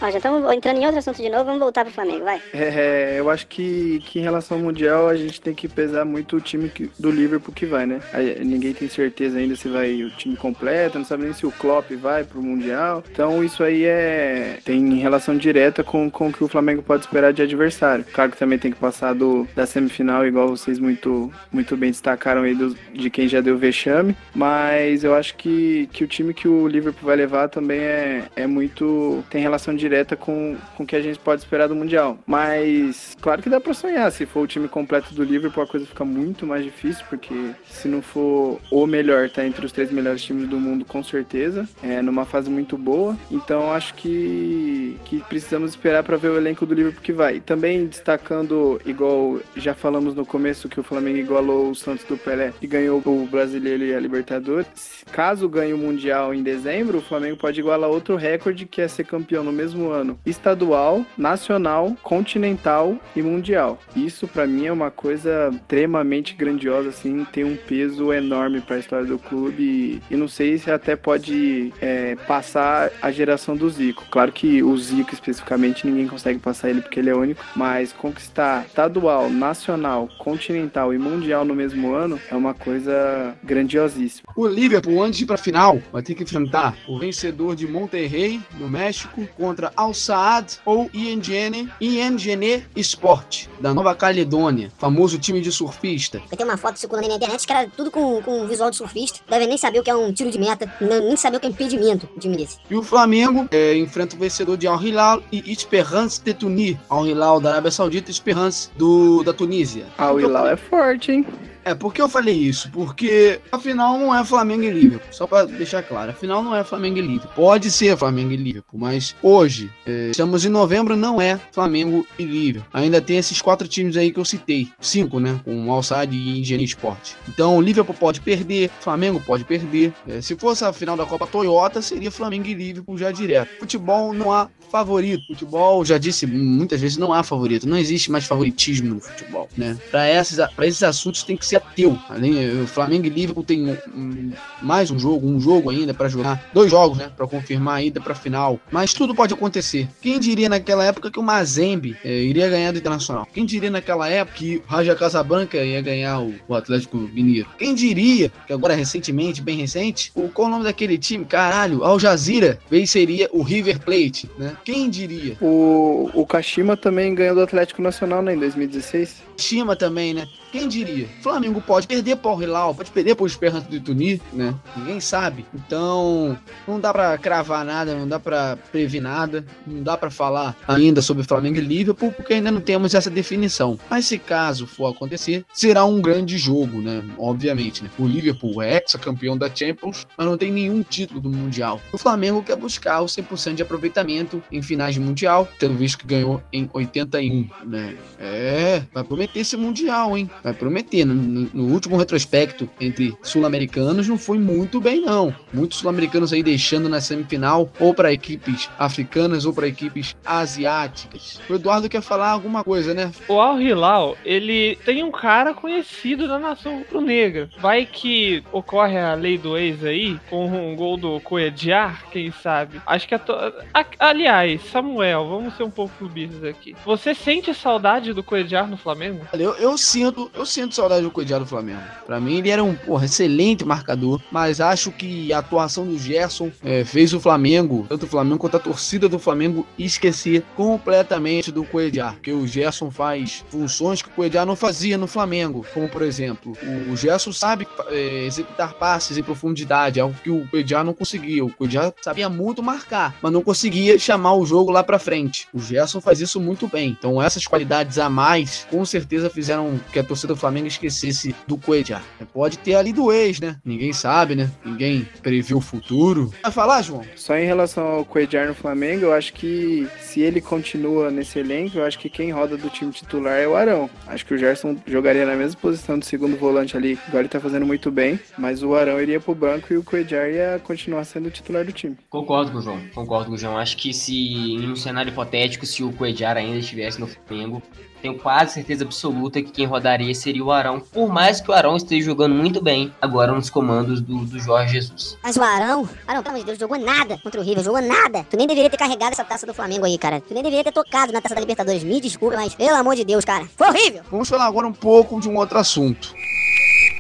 Ó, já estamos entrando em outro assunto de novo, vamos voltar pro Flamengo, vai. É, eu acho que, que em relação ao Mundial a gente tem que pesar muito o time que, do Liverpool que vai, né? Ninguém tem certeza ainda se vai o time completo, não sabe nem se o Klopp vai pro Mundial. Então isso aí é tem relação direta com, com o que o Flamengo pode esperar de adversário. Claro que também tem que passar do, da semifinal, igual vocês muito, muito bem destacaram aí do, de quem já deu vexame, mas eu acho que, que o time que o Liverpool vai levar também é, é muito. tem relação direta direta com, com o que a gente pode esperar do Mundial. Mas, claro que dá para sonhar. Se for o time completo do Liverpool, a coisa fica muito mais difícil, porque se não for o melhor, tá entre os três melhores times do mundo, com certeza. É numa fase muito boa. Então, acho que, que precisamos esperar para ver o elenco do Liverpool que vai. também destacando, igual já falamos no começo, que o Flamengo igualou o Santos do Pelé e ganhou o Brasileiro e a Libertadores. Caso ganhe o Mundial em dezembro, o Flamengo pode igualar outro recorde, que é ser campeão no mesmo ano estadual, nacional, continental e mundial. Isso para mim é uma coisa extremamente grandiosa, assim, tem um peso enorme para a história do clube e, e, não sei se até pode é, passar a geração do Zico. Claro que o Zico especificamente ninguém consegue passar ele porque ele é único, mas conquistar estadual, nacional, continental e mundial no mesmo ano é uma coisa grandiosíssima. O Liverpool antes de ir para final vai ter que enfrentar o vencedor de Monterrey no México contra Al Saad ou INGN, INGN Sport, da Nova Caledônia, famoso time de surfista. Eu tenho uma foto circulando na internet que era tudo com, com visual de surfista. Devem nem saber o que é um tiro de meta, nem saber o que é impedimento, time desse. E o Flamengo é, enfrenta o vencedor de Al Hilal e Esperance de Tunis. Al Hilal da Arábia Saudita e Esperance do, da Tunísia. Al Hilal é forte, hein? É, por que eu falei isso? Porque afinal não é Flamengo e Liverpool. Só para deixar claro, afinal não é Flamengo e Liverpool. Pode ser Flamengo e Liverpool, mas hoje, é, estamos em novembro, não é Flamengo e Liverpool. Ainda tem esses quatro times aí que eu citei. Cinco, né? Com Alçad e Engenharia Esporte. Então o Liverpool pode perder, Flamengo pode perder. É, se fosse a final da Copa Toyota, seria Flamengo e Liverpool já direto. Futebol não há favorito. Futebol, já disse muitas vezes, não há favorito. Não existe mais favoritismo no futebol, né? Para esses, esses assuntos tem que ser teu. Além, o Flamengo e Liverpool tem um, um, mais um jogo, um jogo ainda para jogar, dois jogos, né, para confirmar a ida para final. Mas tudo pode acontecer. Quem diria naquela época que o Mazembe é, iria ganhar do Internacional? Quem diria naquela época que o Raja Casablanca ia ganhar o, o Atlético Mineiro? Quem diria que agora recentemente, bem recente, o, qual o nome daquele time? Caralho, Al Jazeera venceria o River Plate, né? Quem diria? O, o Kashima também ganhou do Atlético Nacional né, em 2016. Kashima também, né? Quem diria? Flamengo pode perder para o Hilal, pode perder para o Esperanto de Tunis, né? Ninguém sabe. Então, não dá para cravar nada, não dá para prever nada, não dá para falar ainda sobre Flamengo e Liverpool, porque ainda não temos essa definição. Mas se caso for acontecer, será um grande jogo, né? Obviamente, né? O Liverpool é ex-campeão da Champions, mas não tem nenhum título do Mundial. O Flamengo quer buscar o 100% de aproveitamento em finais de Mundial, tendo visto que ganhou em 81, né? É, vai prometer esse Mundial, hein? Vai prometer. No, no último retrospecto entre sul-americanos não foi muito bem, não. Muitos sul-americanos aí deixando na semifinal ou para equipes africanas ou para equipes asiáticas. O Eduardo quer falar alguma coisa, né? O Al Hilal, ele tem um cara conhecido da nação rubro-negra. Vai que ocorre a lei do ex aí, com um gol do Coediar, quem sabe? Acho que a, to... a Aliás, Samuel, vamos ser um pouco clubistas aqui. Você sente saudade do Coediar no Flamengo? Eu, eu sinto, eu sinto saudade do Coediar do Flamengo. Para mim, ele era um porra, excelente marcador, mas acho que a atuação do Gerson é, fez o Flamengo, tanto o Flamengo quanto a torcida do Flamengo, esquecer completamente do Coediar. Porque o Gerson faz funções que o Coediar não fazia no Flamengo, como por exemplo, o, Gerson sabe é, executar passes em profundidade, algo que o Coediar não conseguia. O Coediar sabia muito marcar, mas não conseguia chamar o jogo lá para frente. O Gerson faz isso muito bem. Então essas qualidades a mais, com certeza fizeram que a torcida torcida do Flamengo esquecesse do Coedjar. Pode ter ali do ex, né? Ninguém sabe, né? Ninguém previu o futuro. Vai falar, João? Só em relação ao Coedjar no Flamengo, eu acho que se ele continua nesse elenco, eu acho que quem roda do time titular é o Arão. Acho que o Gerson jogaria na mesma posição do segundo volante ali. Agora ele tá fazendo muito bem, mas o Arão iria pro banco e o Coedjar ia continuar sendo o titular do time. Concordo com o João. Concordo com o João. Acho que se em um cenário hipotético, se o Coedjar ainda estivesse no Flamengo, tenho quase certeza absoluta que quem rodaria seria o Arão, por mais que o Arão esteja jogando muito bem agora nos comandos do, do Jorge Jesus. Mas o Arão, Arão, pelo amor de Deus, jogou nada contra o River, jogou nada. Tu nem deveria ter carregado essa taça do Flamengo aí, cara. Tu nem deveria ter tocado na taça da Libertadores. Me desculpa, mas pelo amor de Deus, cara, foi horrível. Vamos falar agora um pouco de um outro assunto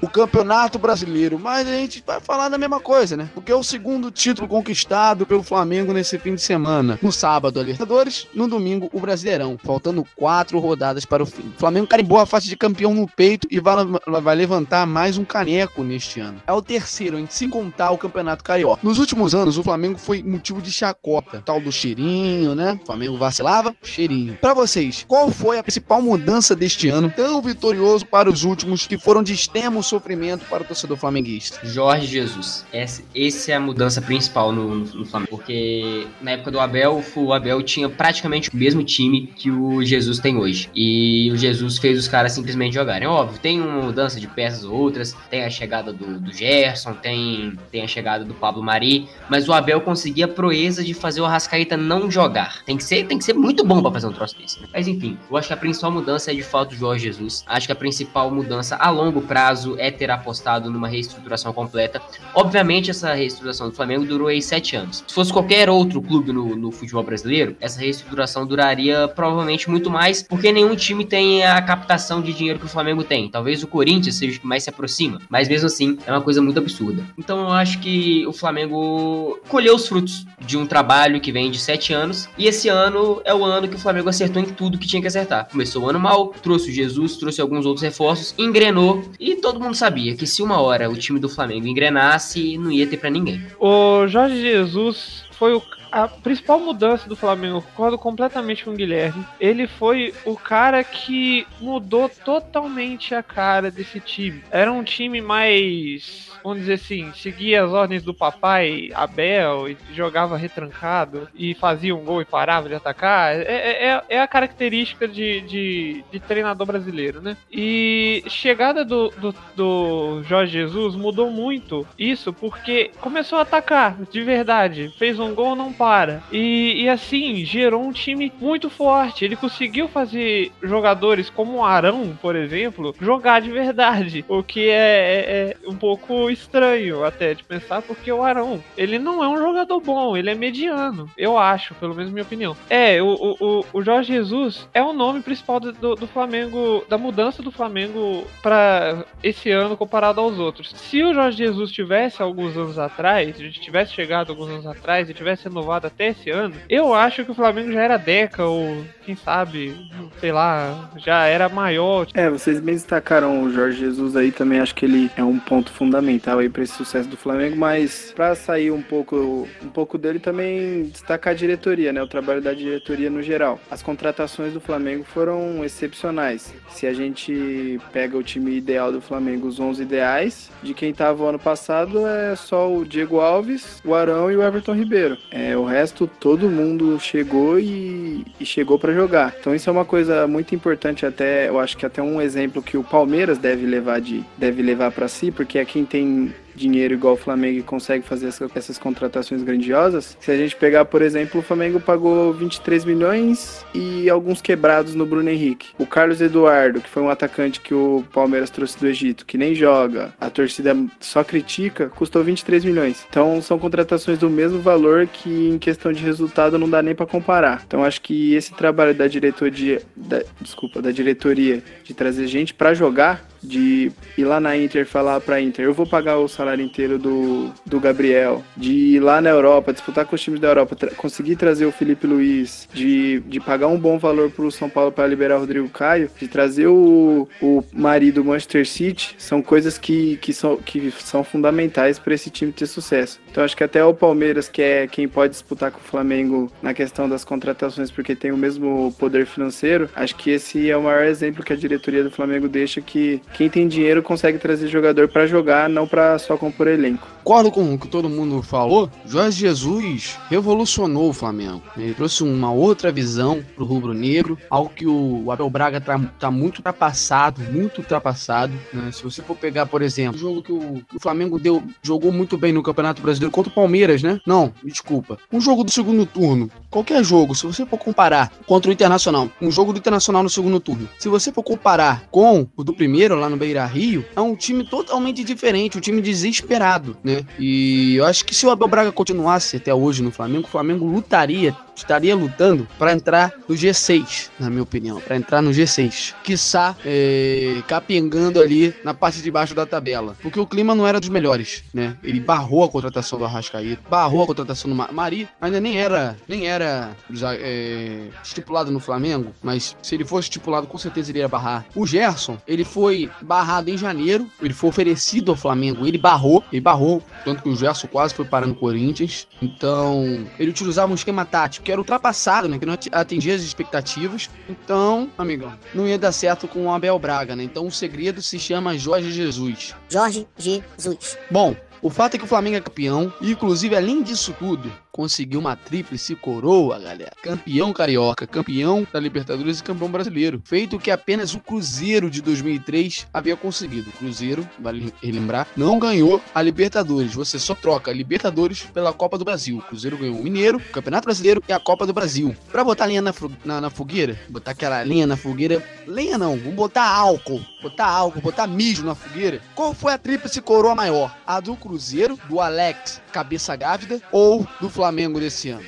o Campeonato Brasileiro. Mas a gente vai falar da mesma coisa, né? Porque é o segundo título conquistado pelo Flamengo nesse fim de semana. No sábado, a Libertadores, no domingo, o Brasileirão. Faltando quatro rodadas para o fim. O Flamengo carimbou a faixa de campeão no peito e vai, vai levantar mais um caneco neste ano. É o terceiro, em se contar o Campeonato Carioca. Nos últimos anos, o Flamengo foi motivo de chacota. Tal do cheirinho, né? O Flamengo vacilava, cheirinho. Para vocês, qual foi a principal mudança deste ano, tão vitorioso para os últimos, que foram de extremo sofrimento para o torcedor flamenguista. Jorge Jesus. Essa, essa é a mudança principal no, no, Flamengo. Porque na época do Abel, o Abel tinha praticamente o mesmo time que o Jesus tem hoje. E o Jesus fez os caras simplesmente jogarem. Óbvio, tem uma mudança de peças ou outras, tem a chegada do, do Gerson, tem, tem a chegada do Pablo Mari, mas o Abel conseguia a proeza de fazer o Arrascaeta não jogar. Tem que ser, tem que ser muito bom para fazer um troço desse. Né? Mas enfim, eu acho que a principal mudança é de fato o Jorge Jesus. Acho que a principal mudança a longo prazo é ter apostado numa reestruturação completa. Obviamente, essa reestruturação do Flamengo durou aí sete anos. Se fosse qualquer outro clube no, no futebol brasileiro, essa reestruturação duraria provavelmente muito mais, porque nenhum time tem a captação de dinheiro que o Flamengo tem. Talvez o Corinthians seja o que mais se aproxima, mas mesmo assim é uma coisa muito absurda. Então eu acho que o Flamengo colheu os frutos de um trabalho que vem de sete anos, e esse ano é o ano que o Flamengo acertou em tudo que tinha que acertar. Começou o ano mal, trouxe o Jesus, trouxe alguns outros reforços, engrenou, e todo mundo sabia que se uma hora o time do Flamengo engrenasse, não ia ter para ninguém. O Jorge Jesus foi o a principal mudança do Flamengo, concordo completamente com o Guilherme. Ele foi o cara que mudou totalmente a cara desse time. Era um time mais, vamos dizer assim, seguia as ordens do papai Abel e jogava retrancado e fazia um gol e parava de atacar. É, é, é, é a característica de, de, de, treinador brasileiro, né? E chegada do, do, do Jorge Jesus mudou muito isso porque começou a atacar de verdade. Fez um gol, não para. E, e assim, gerou um time muito forte. Ele conseguiu fazer jogadores como o Arão, por exemplo, jogar de verdade. O que é, é, é um pouco estranho até de pensar, porque o Arão, ele não é um jogador bom, ele é mediano. Eu acho, pelo menos minha opinião. É, o, o, o Jorge Jesus é o nome principal do, do, Flamengo, da mudança do Flamengo para esse ano comparado aos outros. Se o Jorge Jesus tivesse alguns anos atrás, a gente tivesse chegado alguns anos atrás e tivesse renovado até esse ano, eu acho que o Flamengo já era Deca ou quem sabe, sei lá, já era maior. É, vocês bem destacaram o Jorge Jesus aí também, acho que ele é um ponto fundamental aí para esse sucesso do Flamengo, mas para sair um pouco um pouco dele também destacar a diretoria, né, o trabalho da diretoria no geral. As contratações do Flamengo foram excepcionais. Se a gente pega o time ideal do Flamengo, os 11 ideais, de quem estava ano passado é só o Diego Alves, o Arão e o Everton Ribeiro. É, o resto todo mundo chegou e, e chegou para jogar. Então isso é uma coisa muito importante até, eu acho que até um exemplo que o Palmeiras deve levar de deve levar para si, porque é quem tem dinheiro igual o Flamengo e consegue fazer essa, essas contratações grandiosas. Se a gente pegar, por exemplo, o Flamengo pagou 23 milhões e alguns quebrados no Bruno Henrique. O Carlos Eduardo, que foi um atacante que o Palmeiras trouxe do Egito, que nem joga, a torcida só critica, custou 23 milhões. Então são contratações do mesmo valor que em questão de resultado não dá nem para comparar. Então acho que esse trabalho da diretoria, da, desculpa, da diretoria de trazer gente para jogar de ir lá na Inter falar pra Inter, eu vou pagar o salário inteiro do, do Gabriel, de ir lá na Europa, disputar com os times da Europa, tra conseguir trazer o Felipe Luiz, de, de pagar um bom valor pro São Paulo para liberar o Rodrigo Caio, de trazer o, o marido do Manchester City, são coisas que, que, são, que são fundamentais para esse time ter sucesso. Então acho que até o Palmeiras, que é quem pode disputar com o Flamengo na questão das contratações, porque tem o mesmo poder financeiro, acho que esse é o maior exemplo que a diretoria do Flamengo deixa que quem tem dinheiro consegue trazer jogador para jogar, não para só compor elenco. Concordo com o que todo mundo falou. Jorge Jesus revolucionou o Flamengo. Ele trouxe uma outra visão pro rubro-negro, algo que o Abel Braga tá, tá muito ultrapassado, muito ultrapassado. Né? Se você for pegar, por exemplo, o jogo que o, que o Flamengo deu, jogou muito bem no Campeonato Brasileiro contra o Palmeiras, né? Não, desculpa. Um jogo do segundo turno, qualquer jogo, se você for comparar contra o Internacional, um jogo do Internacional no segundo turno, se você for comparar com o do primeiro lá no Beira Rio, é um time totalmente diferente, um time desesperado, né? E eu acho que se o Abel Braga continuasse até hoje no Flamengo, o Flamengo lutaria estaria lutando para entrar no G6, na minha opinião, para entrar no G6. Quiçá é, capengando ali na parte de baixo da tabela, porque o clima não era dos melhores, né? Ele barrou a contratação do Arrascaeta, barrou a contratação do Mari, ainda nem era, nem era é, estipulado no Flamengo, mas se ele fosse estipulado, com certeza ele ia barrar. O Gerson, ele foi barrado em janeiro, ele foi oferecido ao Flamengo, ele barrou, ele barrou, tanto que o Gerson quase foi parar no Corinthians. Então, ele utilizava um esquema tático que era ultrapassado, né? Que não atingia as expectativas. Então, amigão, não ia dar certo com o Abel Braga, né? Então o segredo se chama Jorge Jesus. Jorge Jesus. Bom, o fato é que o Flamengo é campeão, e inclusive além disso tudo, conseguiu uma tríplice coroa, galera. Campeão carioca, campeão da Libertadores e campeão brasileiro. Feito que apenas o Cruzeiro de 2003 havia conseguido. O Cruzeiro, vale relembrar, não ganhou a Libertadores. Você só troca a Libertadores pela Copa do Brasil. O Cruzeiro ganhou o Mineiro, o Campeonato Brasileiro e a Copa do Brasil. Pra botar lenha na, na, na fogueira, botar aquela lenha na fogueira. Lenha não, vamos botar álcool. Botar álcool, botar mijo na fogueira. Qual foi a tríplice coroa maior? A do Cruzeiro, do Alex Cabeça Gávida ou do Flamengo? Flamengo desse ano?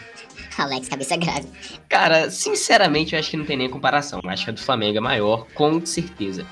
Alex, cabeça grave. Cara, sinceramente, eu acho que não tem nem comparação. Eu acho que a do Flamengo é maior, com certeza.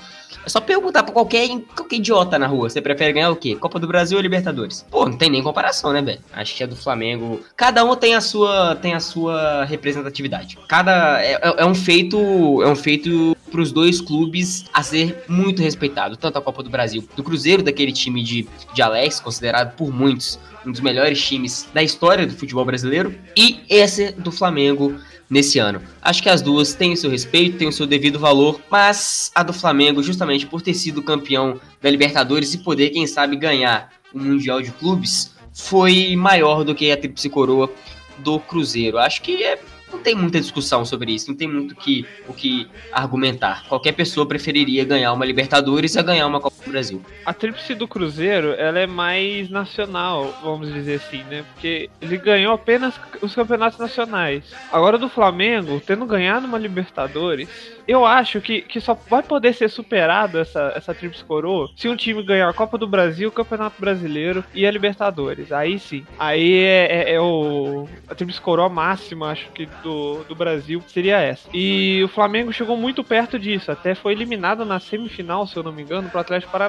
É só perguntar pra qualquer, qualquer idiota na rua. Você prefere ganhar o quê? Copa do Brasil ou Libertadores? Pô, não tem nem comparação, né, velho? Acho que a do Flamengo. Cada um tem a sua, tem a sua representatividade. Cada. É, é, é um feito. É um feito para os dois clubes a ser muito respeitado, tanto a Copa do Brasil do Cruzeiro, daquele time de, de Alex, considerado por muitos um dos melhores times da história do futebol brasileiro, e esse do Flamengo nesse ano. Acho que as duas têm o seu respeito, têm o seu devido valor, mas a do Flamengo, justamente por ter sido campeão da Libertadores e poder, quem sabe, ganhar o Mundial de Clubes, foi maior do que a Tríplice Coroa do Cruzeiro. Acho que é não tem muita discussão sobre isso, não tem muito que, o que argumentar. Qualquer pessoa preferiria ganhar uma Libertadores a ganhar uma Copa Brasil. A tríplice do Cruzeiro, ela é mais nacional, vamos dizer assim, né? Porque ele ganhou apenas os campeonatos nacionais. Agora do Flamengo, tendo ganhado uma Libertadores, eu acho que, que só vai poder ser superado essa, essa tríplice coroa se um time ganhar a Copa do Brasil, o Campeonato Brasileiro e a Libertadores. Aí sim. Aí é, é, é o. A tríplice coroa máxima, acho que, do, do Brasil seria essa. E o Flamengo chegou muito perto disso. Até foi eliminado na semifinal, se eu não me engano, pro Atlético Paranaense.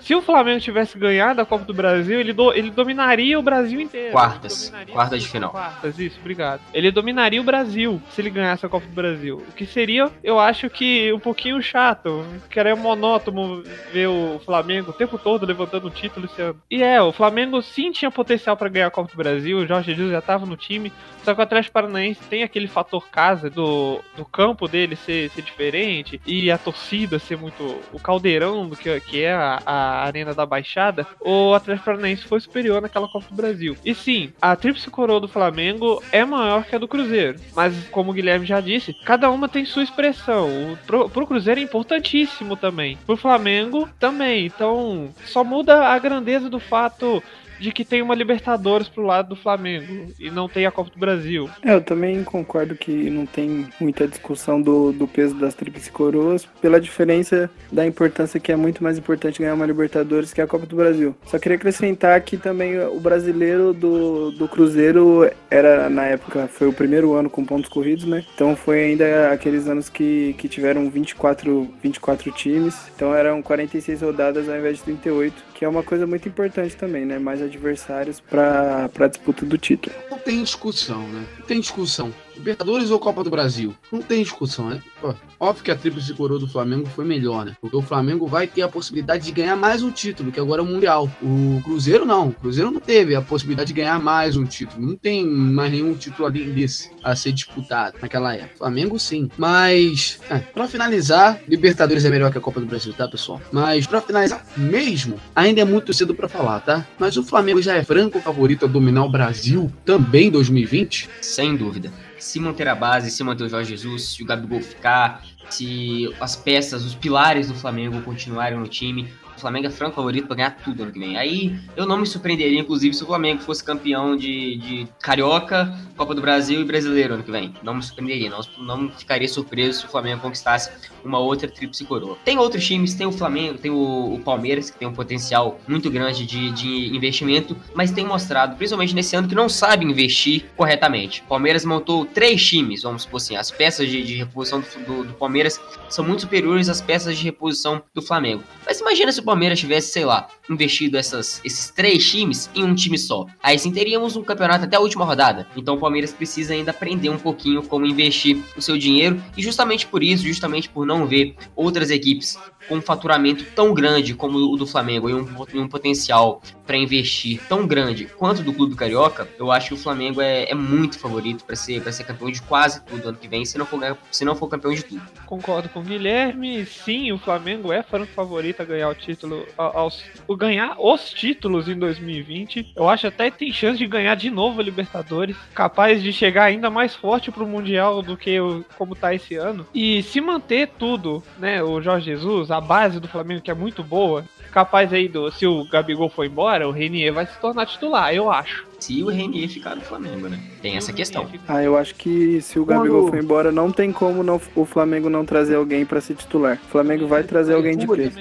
Se o Flamengo tivesse ganhado a Copa do Brasil, ele, do, ele dominaria o Brasil inteiro. Quartas. Quartas de final. Quartas, isso, obrigado. Ele dominaria o Brasil se ele ganhasse a Copa do Brasil. O que seria, eu acho que um pouquinho chato. Que era monótono ver o Flamengo o tempo todo levantando o título esse ano. E é, o Flamengo sim tinha potencial pra ganhar a Copa do Brasil. O Jorge Jesus já tava no time. Só que o Atlético Paranaense tem aquele fator casa do, do campo dele ser, ser diferente e a torcida ser muito. o caldeirão do que, que é a, a Arena da Baixada. O Atlético Paranaense foi superior naquela Copa do Brasil. E sim, a tríplice coroa do Flamengo é maior que a do Cruzeiro. Mas, como o Guilherme já disse, cada uma tem sua expressão. O, pro, pro Cruzeiro é importantíssimo também. Pro Flamengo também. Então, só muda a grandeza do fato de que tem uma Libertadores pro lado do Flamengo e não tem a Copa do Brasil. É, eu também concordo que não tem muita discussão do, do peso das tríplices coroas, pela diferença da importância que é muito mais importante ganhar uma Libertadores que a Copa do Brasil. Só queria acrescentar que também o brasileiro do, do Cruzeiro era, na época, foi o primeiro ano com pontos corridos, né? Então foi ainda aqueles anos que, que tiveram 24, 24 times, então eram 46 rodadas ao invés de 38, que é uma coisa muito importante também, né? Mais adversários para a disputa do título. Não tem discussão, né? Não tem discussão. Libertadores ou Copa do Brasil? Não tem discussão, né? Pô, óbvio que a tríplice coroa do Flamengo foi melhor, né? Porque o Flamengo vai ter a possibilidade de ganhar mais um título, que agora é o Mundial. O Cruzeiro não. O Cruzeiro não teve a possibilidade de ganhar mais um título. Não tem mais nenhum título além desse a ser disputado naquela época. Flamengo sim. Mas, é, pra finalizar, Libertadores é melhor que a Copa do Brasil, tá, pessoal? Mas pra finalizar mesmo, ainda é muito cedo pra falar, tá? Mas o Flamengo já é franco favorito a dominar o Brasil também em 2020? Sem dúvida. Se manter a base, se manter o Jorge Jesus, se o Gabigol ficar, se as peças, os pilares do Flamengo continuarem no time, Flamengo é franco favorito para ganhar tudo ano que vem. Aí eu não me surpreenderia, inclusive, se o Flamengo fosse campeão de, de Carioca, Copa do Brasil e Brasileiro ano que vem. Não me surpreenderia, não, não ficaria surpreso se o Flamengo conquistasse uma outra tríplice coroa. Tem outros times, tem o Flamengo, tem o, o Palmeiras, que tem um potencial muito grande de, de investimento, mas tem mostrado, principalmente nesse ano, que não sabe investir corretamente. O Palmeiras montou três times, vamos supor assim, as peças de, de reposição do, do, do Palmeiras são muito superiores às peças de reposição do Flamengo. Mas imagina se o Palmeiras tivesse, sei lá, investido essas, esses três times em um time só. Aí sim teríamos um campeonato até a última rodada. Então o Palmeiras precisa ainda aprender um pouquinho como investir o seu dinheiro. E justamente por isso, justamente por não ver outras equipes com um faturamento tão grande como o do Flamengo e um, um potencial para investir tão grande quanto do Clube Carioca, eu acho que o Flamengo é, é muito favorito para ser, pra ser campeão de quase tudo ano que vem, se não for, se não for campeão de tudo. Concordo com o Guilherme. Sim, o Flamengo é franco favorito a ganhar o título, aos, o ganhar os títulos em 2020. Eu acho até que tem chance de ganhar de novo a Libertadores, capaz de chegar ainda mais forte pro Mundial do que o, como tá esse ano. E se manter tudo, né, o Jorge Jesus, a base do Flamengo que é muito boa, capaz aí do se o Gabigol for embora, o Renier vai se tornar titular, eu acho. Se o Renier ficar no Flamengo, né? Tem essa questão. Ah, eu acho que se o Gabigol for embora, não tem como não, o Flamengo não trazer alguém para ser titular. O Flamengo vai trazer alguém de peso.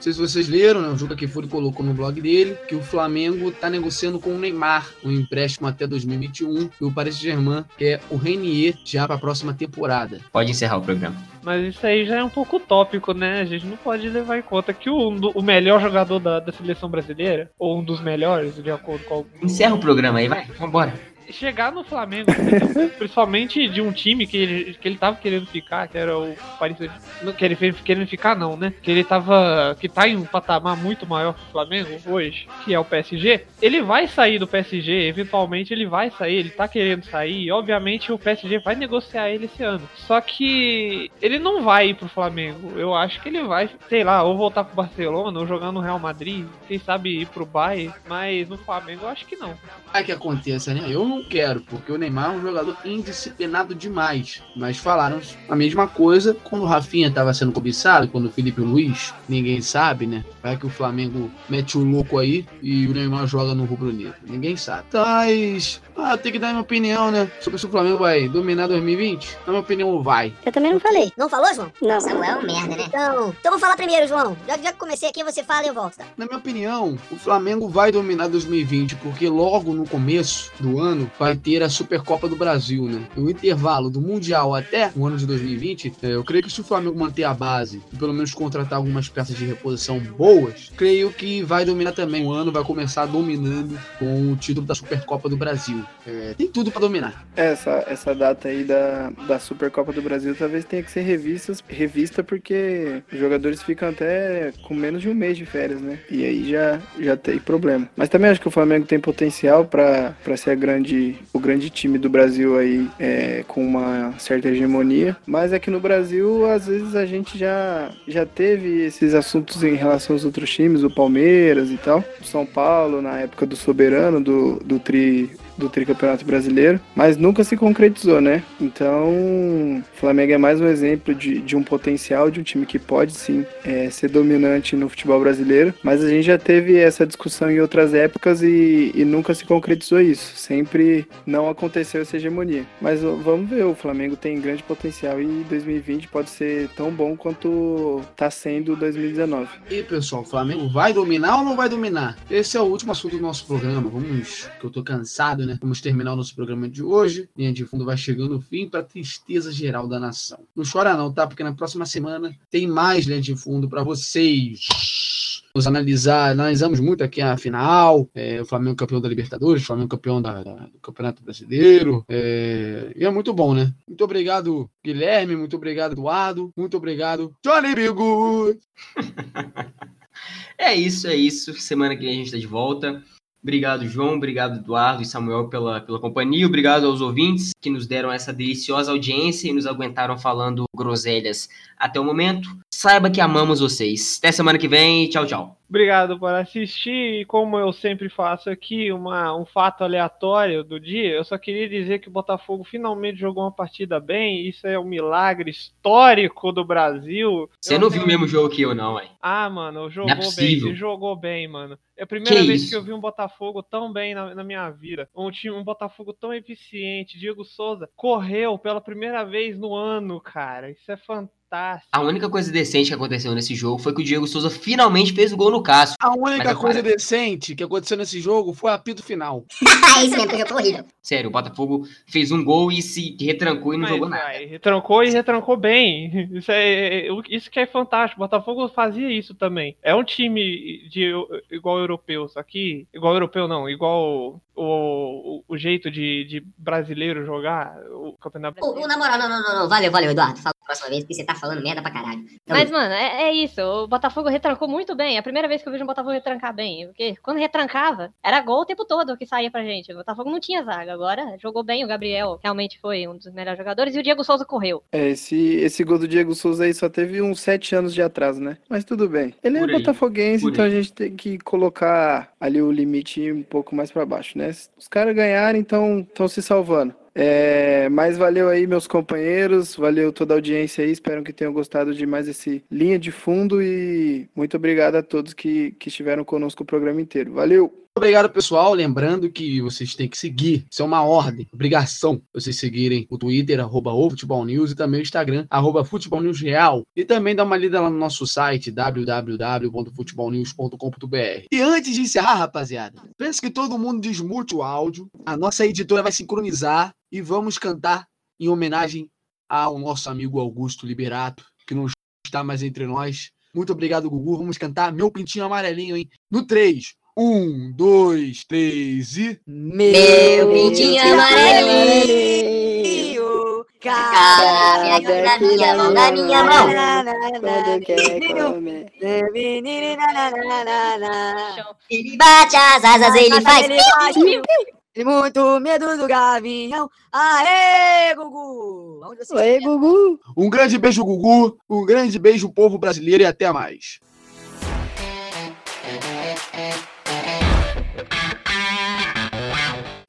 Não sei se vocês leram, né? O Juca Kifuri colocou no blog dele que o Flamengo tá negociando com o Neymar um empréstimo até 2021 e o Paris Saint-Germain quer o Renier já para a próxima temporada. Pode encerrar o programa. Mas isso aí já é um pouco utópico, né? A gente não pode levar em conta que o, o melhor jogador da, da seleção brasileira, ou um dos melhores, de acordo com algum... Encerra o programa aí, vai, vambora chegar no Flamengo, principalmente de um time que ele, que ele tava querendo ficar, que era o Paris não que ele querendo ficar não, né? Que ele tava que tá em um patamar muito maior que o Flamengo hoje, que é o PSG. Ele vai sair do PSG, eventualmente ele vai sair, ele tá querendo sair, e obviamente o PSG vai negociar ele esse ano. Só que ele não vai ir pro Flamengo. Eu acho que ele vai, sei lá, ou voltar pro Barcelona, ou jogar no Real Madrid, quem sabe ir pro Bayern, mas no Flamengo eu acho que não. É que aconteça, né? Eu não não quero, porque o Neymar é um jogador indisciplinado demais. Mas falaram a mesma coisa quando o Rafinha estava sendo cobiçado, quando o Felipe Luiz, ninguém sabe, né? Vai que o Flamengo mete o louco aí e o Neymar joga no rubro negro. Ninguém sabe. Mas, ah, tem que dar minha opinião, né? Sobre se o Flamengo vai dominar 2020. Na minha opinião, vai. Eu também não falei. Não falou, João? Não. Samuel é um merda, né? Então, então vou falar primeiro, João. Já, já que comecei aqui, você fala e eu volto, tá? Na minha opinião, o Flamengo vai dominar 2020, porque logo no começo do ano vai ter a Supercopa do Brasil, né? No intervalo do Mundial até o ano de 2020, é, eu creio que se o Flamengo manter a base e pelo menos contratar algumas peças de reposição boas, creio que vai dominar também. O ano vai começar dominando com o título da Supercopa do Brasil. É, tem tudo para dominar. Essa, essa data aí da, da Supercopa do Brasil talvez tenha que ser revistas, revista porque os jogadores ficam até com menos de um mês de férias, né? E aí já, já tem problema. Mas também acho que o Flamengo tem potencial para ser a grande, o grande time do Brasil aí é, com uma certa hegemonia. Mas aqui no Brasil, às vezes a gente já, já teve esses assuntos em relação aos outros times, o Palmeiras e tal. São Paulo, na época do Soberano, do, do Tri do tricampeonato brasileiro, mas nunca se concretizou, né? Então, o Flamengo é mais um exemplo de, de um potencial de um time que pode sim é, ser dominante no futebol brasileiro, mas a gente já teve essa discussão em outras épocas e, e nunca se concretizou isso. Sempre não aconteceu essa hegemonia. Mas vamos ver, o Flamengo tem grande potencial e 2020 pode ser tão bom quanto está sendo 2019. E pessoal, o Flamengo vai dominar ou não vai dominar? Esse é o último assunto do nosso programa. Vamos, que eu tô cansado, né? Né? Vamos terminar o nosso programa de hoje. Linha de fundo vai chegando no fim para tristeza geral da nação. Não chora não, tá? Porque na próxima semana tem mais linha de fundo para vocês. Vamos analisar, analisamos muito aqui a final, é, o Flamengo campeão da Libertadores, o Flamengo campeão da, da, do Campeonato Brasileiro, é, e é muito bom, né? Muito obrigado, Guilherme, muito obrigado, Eduardo, muito obrigado, Johnny Bigu! <laughs> é isso, é isso. Semana que vem a gente está de volta. Obrigado, João. Obrigado, Eduardo e Samuel, pela, pela companhia. Obrigado aos ouvintes que nos deram essa deliciosa audiência e nos aguentaram falando groselhas até o momento. Saiba que amamos vocês. Até semana que vem. Tchau, tchau. Obrigado por assistir. E como eu sempre faço aqui, uma, um fato aleatório do dia, eu só queria dizer que o Botafogo finalmente jogou uma partida bem. Isso é um milagre histórico do Brasil. Você eu não viu o mesmo jogo que eu, não, hein? Ah, mano, jogou é bem. Jogou bem, mano. É a primeira que vez isso? que eu vi um Botafogo tão bem na, na, minha vida. Um time, um Botafogo tão eficiente. Diego Souza correu pela primeira vez no ano, cara. Isso é fantástico. A única coisa decente que aconteceu nesse jogo foi que o Diego Souza finalmente fez o gol no Cássio. A única coisa decente que aconteceu nesse jogo foi a apito final. <laughs> é isso mesmo, que horrível. Sério, o Botafogo fez um gol e se retrancou e não Mas, jogou nada. Vai, retrancou e retrancou bem. Isso, é, isso que é fantástico. O Botafogo fazia isso também. É um time de igual só que igual europeu não, igual o, o, jeito de, de brasileiro jogar o campeonato. O, o, na moral, não, não, não, não, valeu, valeu, Eduardo. Fala próxima vez, porque você tá falando merda pra caralho. Então, Mas, mano, é, é, isso. O Botafogo retrancou muito bem. É a primeira vez que eu vejo um Botafogo retrancar bem. Porque quando retrancava, era gol o tempo todo que saía pra gente. O Botafogo não tinha zaga. Agora jogou bem. O Gabriel realmente foi um dos melhores jogadores. E o Diego Souza correu. É, esse, esse gol do Diego Souza aí só teve uns sete anos de atraso, né? Mas tudo bem. Ele é botafoguense, então a gente tem que colocar ali o limite um pouco mais para baixo, né? Os caras ganharam, então estão se salvando. É, mas valeu aí, meus companheiros, valeu toda a audiência aí, espero que tenham gostado de mais esse Linha de Fundo e muito obrigado a todos que, que estiveram conosco o programa inteiro. Valeu! Obrigado, pessoal. Lembrando que vocês têm que seguir, isso é uma ordem, obrigação, vocês seguirem o Twitter, arroba o Futebol News, e também o Instagram, arroba Futebol News Real. E também dá uma lida lá no nosso site, www.futebolnews.com.br. E antes de encerrar, rapaziada, penso que todo mundo desmute o áudio, a nossa editora vai sincronizar e vamos cantar em homenagem ao nosso amigo Augusto Liberato, que não está mais entre nós. Muito obrigado, Gugu. Vamos cantar Meu Pintinho Amarelinho, hein? No 3. Um, dois, três e. Meu pintinho amarelinho, cabe na minha mão, na minha mão. Quando quer comer. Ele bate as asas, ele faz. Tem muito medo do gavião. Aê, Gugu! Aê, Gugu! Um grande beijo, Gugu. Um grande beijo, povo brasileiro, e até mais.